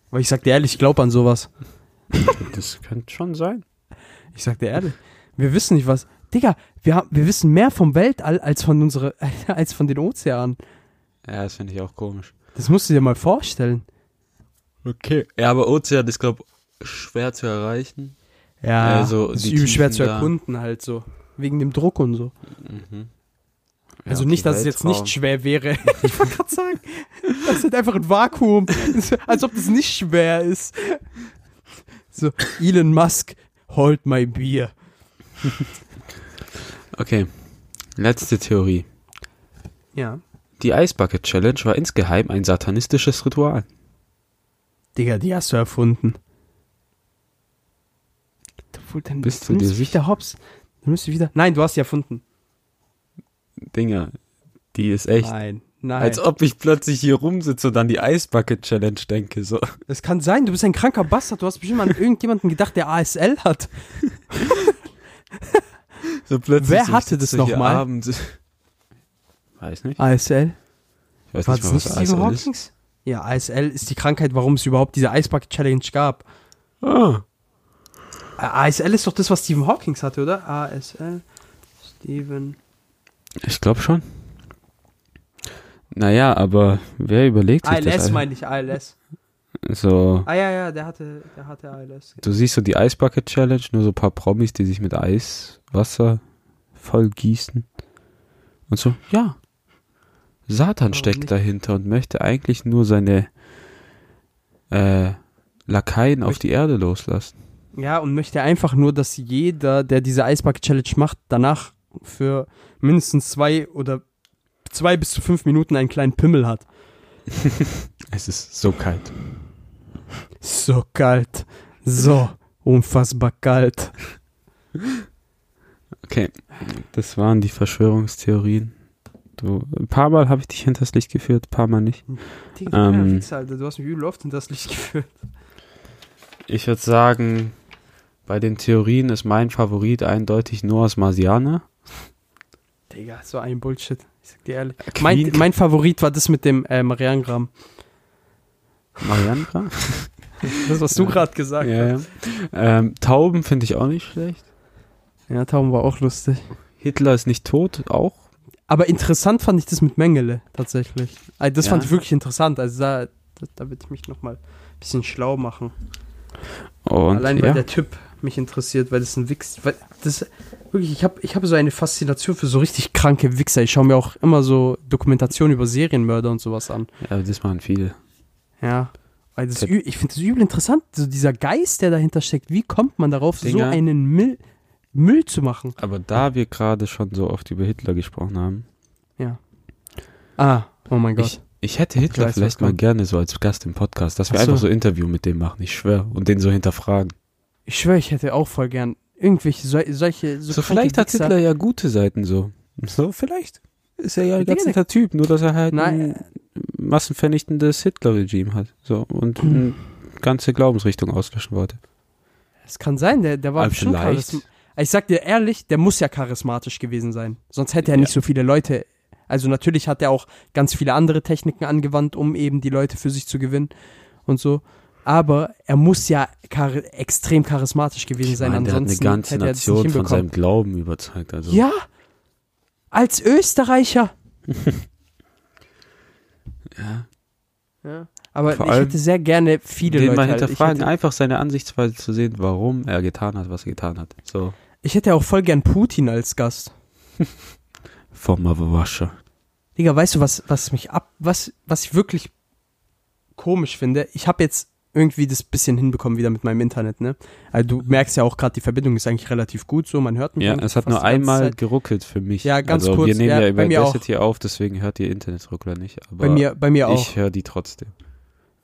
Aber ich sag dir ehrlich, ich glaube an sowas. *laughs* Das könnte schon sein. Ich sag dir ehrlich. Wir wissen nicht was. Digga, wir, haben, wir wissen mehr vom Weltall als von unsere, *laughs* als von den Ozeanen. Ja, das finde ich auch komisch. Das musst du dir mal vorstellen. Okay. Ja, aber Ozean ist, glaube schwer zu erreichen. Ja, Also, das ist übel schwer zu da. erkunden halt so. Wegen dem Druck und so. Mhm. Also Ja, nicht, okay, dass es jetzt nicht schwer wäre. *laughs* ich wollte gerade sagen, das ist halt einfach ein Vakuum. *laughs* Als ob das nicht schwer ist. So, Elon Musk, hold my beer. *laughs* Okay. Letzte Theorie. Ja. Die Ice Bucket Challenge war insgeheim ein satanistisches Ritual. Digga, die hast du erfunden. Obwohl, dann Bist du dir sicher? der Hops. Dann müsste ich wieder. Nein, du hast sie erfunden. Dinger, die ist echt. Nein, nein. Als ob ich plötzlich hier rumsitze und dann die Eisbucket Challenge denke. So. Es kann sein, du bist ein kranker Bastard. Du hast bestimmt an irgendjemanden gedacht, der ASL hat. *laughs* so plötzlich Wer hatte das nochmal? Weiß nicht. ASL? Ich weiß War nicht, das mal, nicht was Stephen ASL ist. Ja, ASL ist die Krankheit, warum es überhaupt diese Eisbucket Challenge gab. Ah, ASL ist doch das, was Stephen Hawkings hatte, oder? ASL. Stephen. ich glaube schon. Naja, aber wer überlegt sich das? ALS meine ich, ALS. So, Ah ja, ja, der hatte, der hatte ALS. du siehst so die Eisbucket Challenge, nur so ein paar Promis, die sich mit Eiswasser voll gießen. Und so, ja. Satan Warum steckt nicht? dahinter und möchte eigentlich nur seine äh, Lakaien auf Möchte- die Erde loslassen. Ja, und möchte einfach nur, dass jeder, der diese Eisbucket Challenge macht, danach für mindestens zwei oder zwei bis zu fünf Minuten einen kleinen Pimmel hat. *laughs* Es ist so kalt. So kalt. So unfassbar kalt. Okay, das waren die Verschwörungstheorien. Du, ein paar Mal habe ich dich hinters Licht geführt, ein paar Mal nicht. Digga, Ähm. Wichser, Alter, du hast mich übel oft in das Licht geführt. Ich würde sagen, bei den Theorien ist mein Favorit eindeutig Noahs Marsianer. Digga, so ein Bullshit. Ich sag dir ehrlich. Mein, mein Favorit war das mit dem äh, Marianengramm. Marianengramm? *laughs* Das, was du gerade gesagt ja, ja. hast. Ähm, Tauben finde ich auch nicht schlecht. Ja, Tauben war auch lustig. Hitler ist nicht tot, auch. Aber interessant fand ich das mit Mengele, tatsächlich. Also das Ja. fand ich wirklich interessant. Also da, da, da würde ich mich nochmal ein bisschen schlau machen. Und Allein weil ja, der Typ mich interessiert, weil das ein Wichs. Weil das, wirklich, ich habe ich hab so eine Faszination für so richtig kranke Wichser. Ich schaue mir auch immer so Dokumentationen über Serienmörder und sowas an. ja, das machen viele. Ja. Weil das ich finde das übel interessant, so dieser Geist, der dahinter steckt. Wie kommt man darauf, so Dinger. einen Müll, Müll zu machen? Aber da wir gerade schon so oft über Hitler gesprochen haben, Ah, oh mein Gott. ich, ich hätte Hitler weiß, was vielleicht mal gerne so als Gast im Podcast, dass wir so. einfach so Interview mit dem machen, ich schwöre, und den so hinterfragen. Ich schwöre, ich hätte auch voll gern irgendwelche sol solche So, kranke vielleicht hat. Hitler ja gute Seiten so. So, vielleicht ist er ja ein ganz netter Typ, nur dass er halt Nein. ein massenvernichtendes Hitler-Regime hat. So, und Hm. eine ganze Glaubensrichtung auslöschen wollte. Es kann sein, der, der war Aber bestimmt vielleicht. charism- Ich sag dir ehrlich, der muss ja charismatisch gewesen sein. Sonst hätte er nicht so viele Leute. Also natürlich hat er auch ganz viele andere Techniken angewandt, um eben die Leute für sich zu gewinnen und so. Aber er muss ja char extrem charismatisch gewesen Ich sein. meine, der hat eine Ansonsten ganze Nation von seinem Glauben überzeugt. Also, Ja, als Österreicher. *laughs* ja. Ja. Aber Vor ich allem hätte sehr gerne viele den Leute. mal halt. Hinterfragen, hätte, einfach seine Ansichtsweise zu sehen, warum er getan hat, was er getan hat. So, ich hätte auch voll gern Putin als Gast. *laughs* vom Wascher. Digga, weißt du, was, was mich ab, was, was ich wirklich komisch finde? Ich habe jetzt irgendwie das bisschen hinbekommen wieder mit meinem Internet, ne? Also du merkst ja auch gerade, die Verbindung ist eigentlich relativ gut so, man hört mich. Ja, es hat nur einmal geruckelt für mich. Ja, ganz also, kurz, Wir nehmen ja, ja, bei über hier auf, deswegen hört ihr Internetruckler nicht. Aber Bei mir, bei mir auch. ich höre die trotzdem.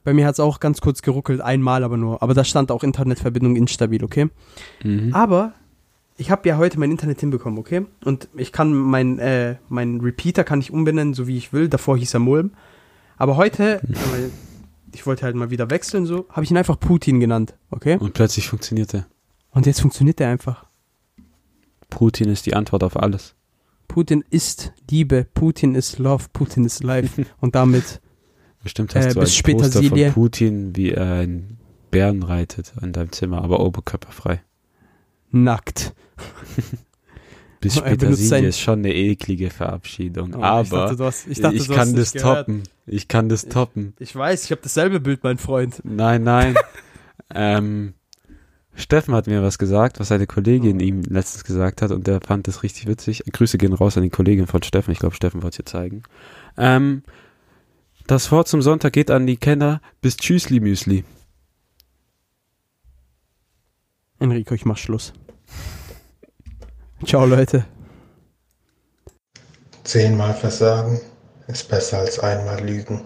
Bei mir hat's auch ganz kurz geruckelt, einmal aber nur. Aber da stand auch Internetverbindung instabil, okay? Mhm. Aber ich habe ja heute mein Internet hinbekommen, okay? Und ich kann mein, äh, mein Repeater kann ich umbenennen, so wie ich will. Davor hieß er Mulm. Aber heute, *laughs* ich wollte halt mal wieder wechseln, so, habe ich ihn einfach Putin genannt, okay? Und plötzlich funktioniert er. Und jetzt funktioniert der einfach. Putin ist die Antwort auf alles. Putin ist Liebe, Putin ist Love, Putin ist Life. *laughs* Und damit, Bestimmt hast Äh, du bis ein später, Poster Silje. von Putin, wie er einen Bären reitet in deinem Zimmer, aber oberkörperfrei. nackt. *laughs* Bis Er später sein- ist schon eine eklige Verabschiedung. Oh, ich aber dachte, du hast, ich dachte, ich du kann hast das nicht gehört. toppen. Ich kann das toppen. Ich weiß, ich habe dasselbe Bild, mein Freund. Nein, nein. *laughs* ähm, Steffen hat mir was gesagt, was seine Kollegin Oh. ihm letztens gesagt hat und der fand das richtig witzig. Grüße gehen raus an die Kollegin von Steffen. Ich glaube, Steffen wollte es dir zeigen. Ähm, das Wort zum Sonntag geht an die Kenner bis Tschüssli Müsli. Enrico, ich mach Schluss. Ciao, Leute. Zehnmal Versagen ist besser als einmal Lügen.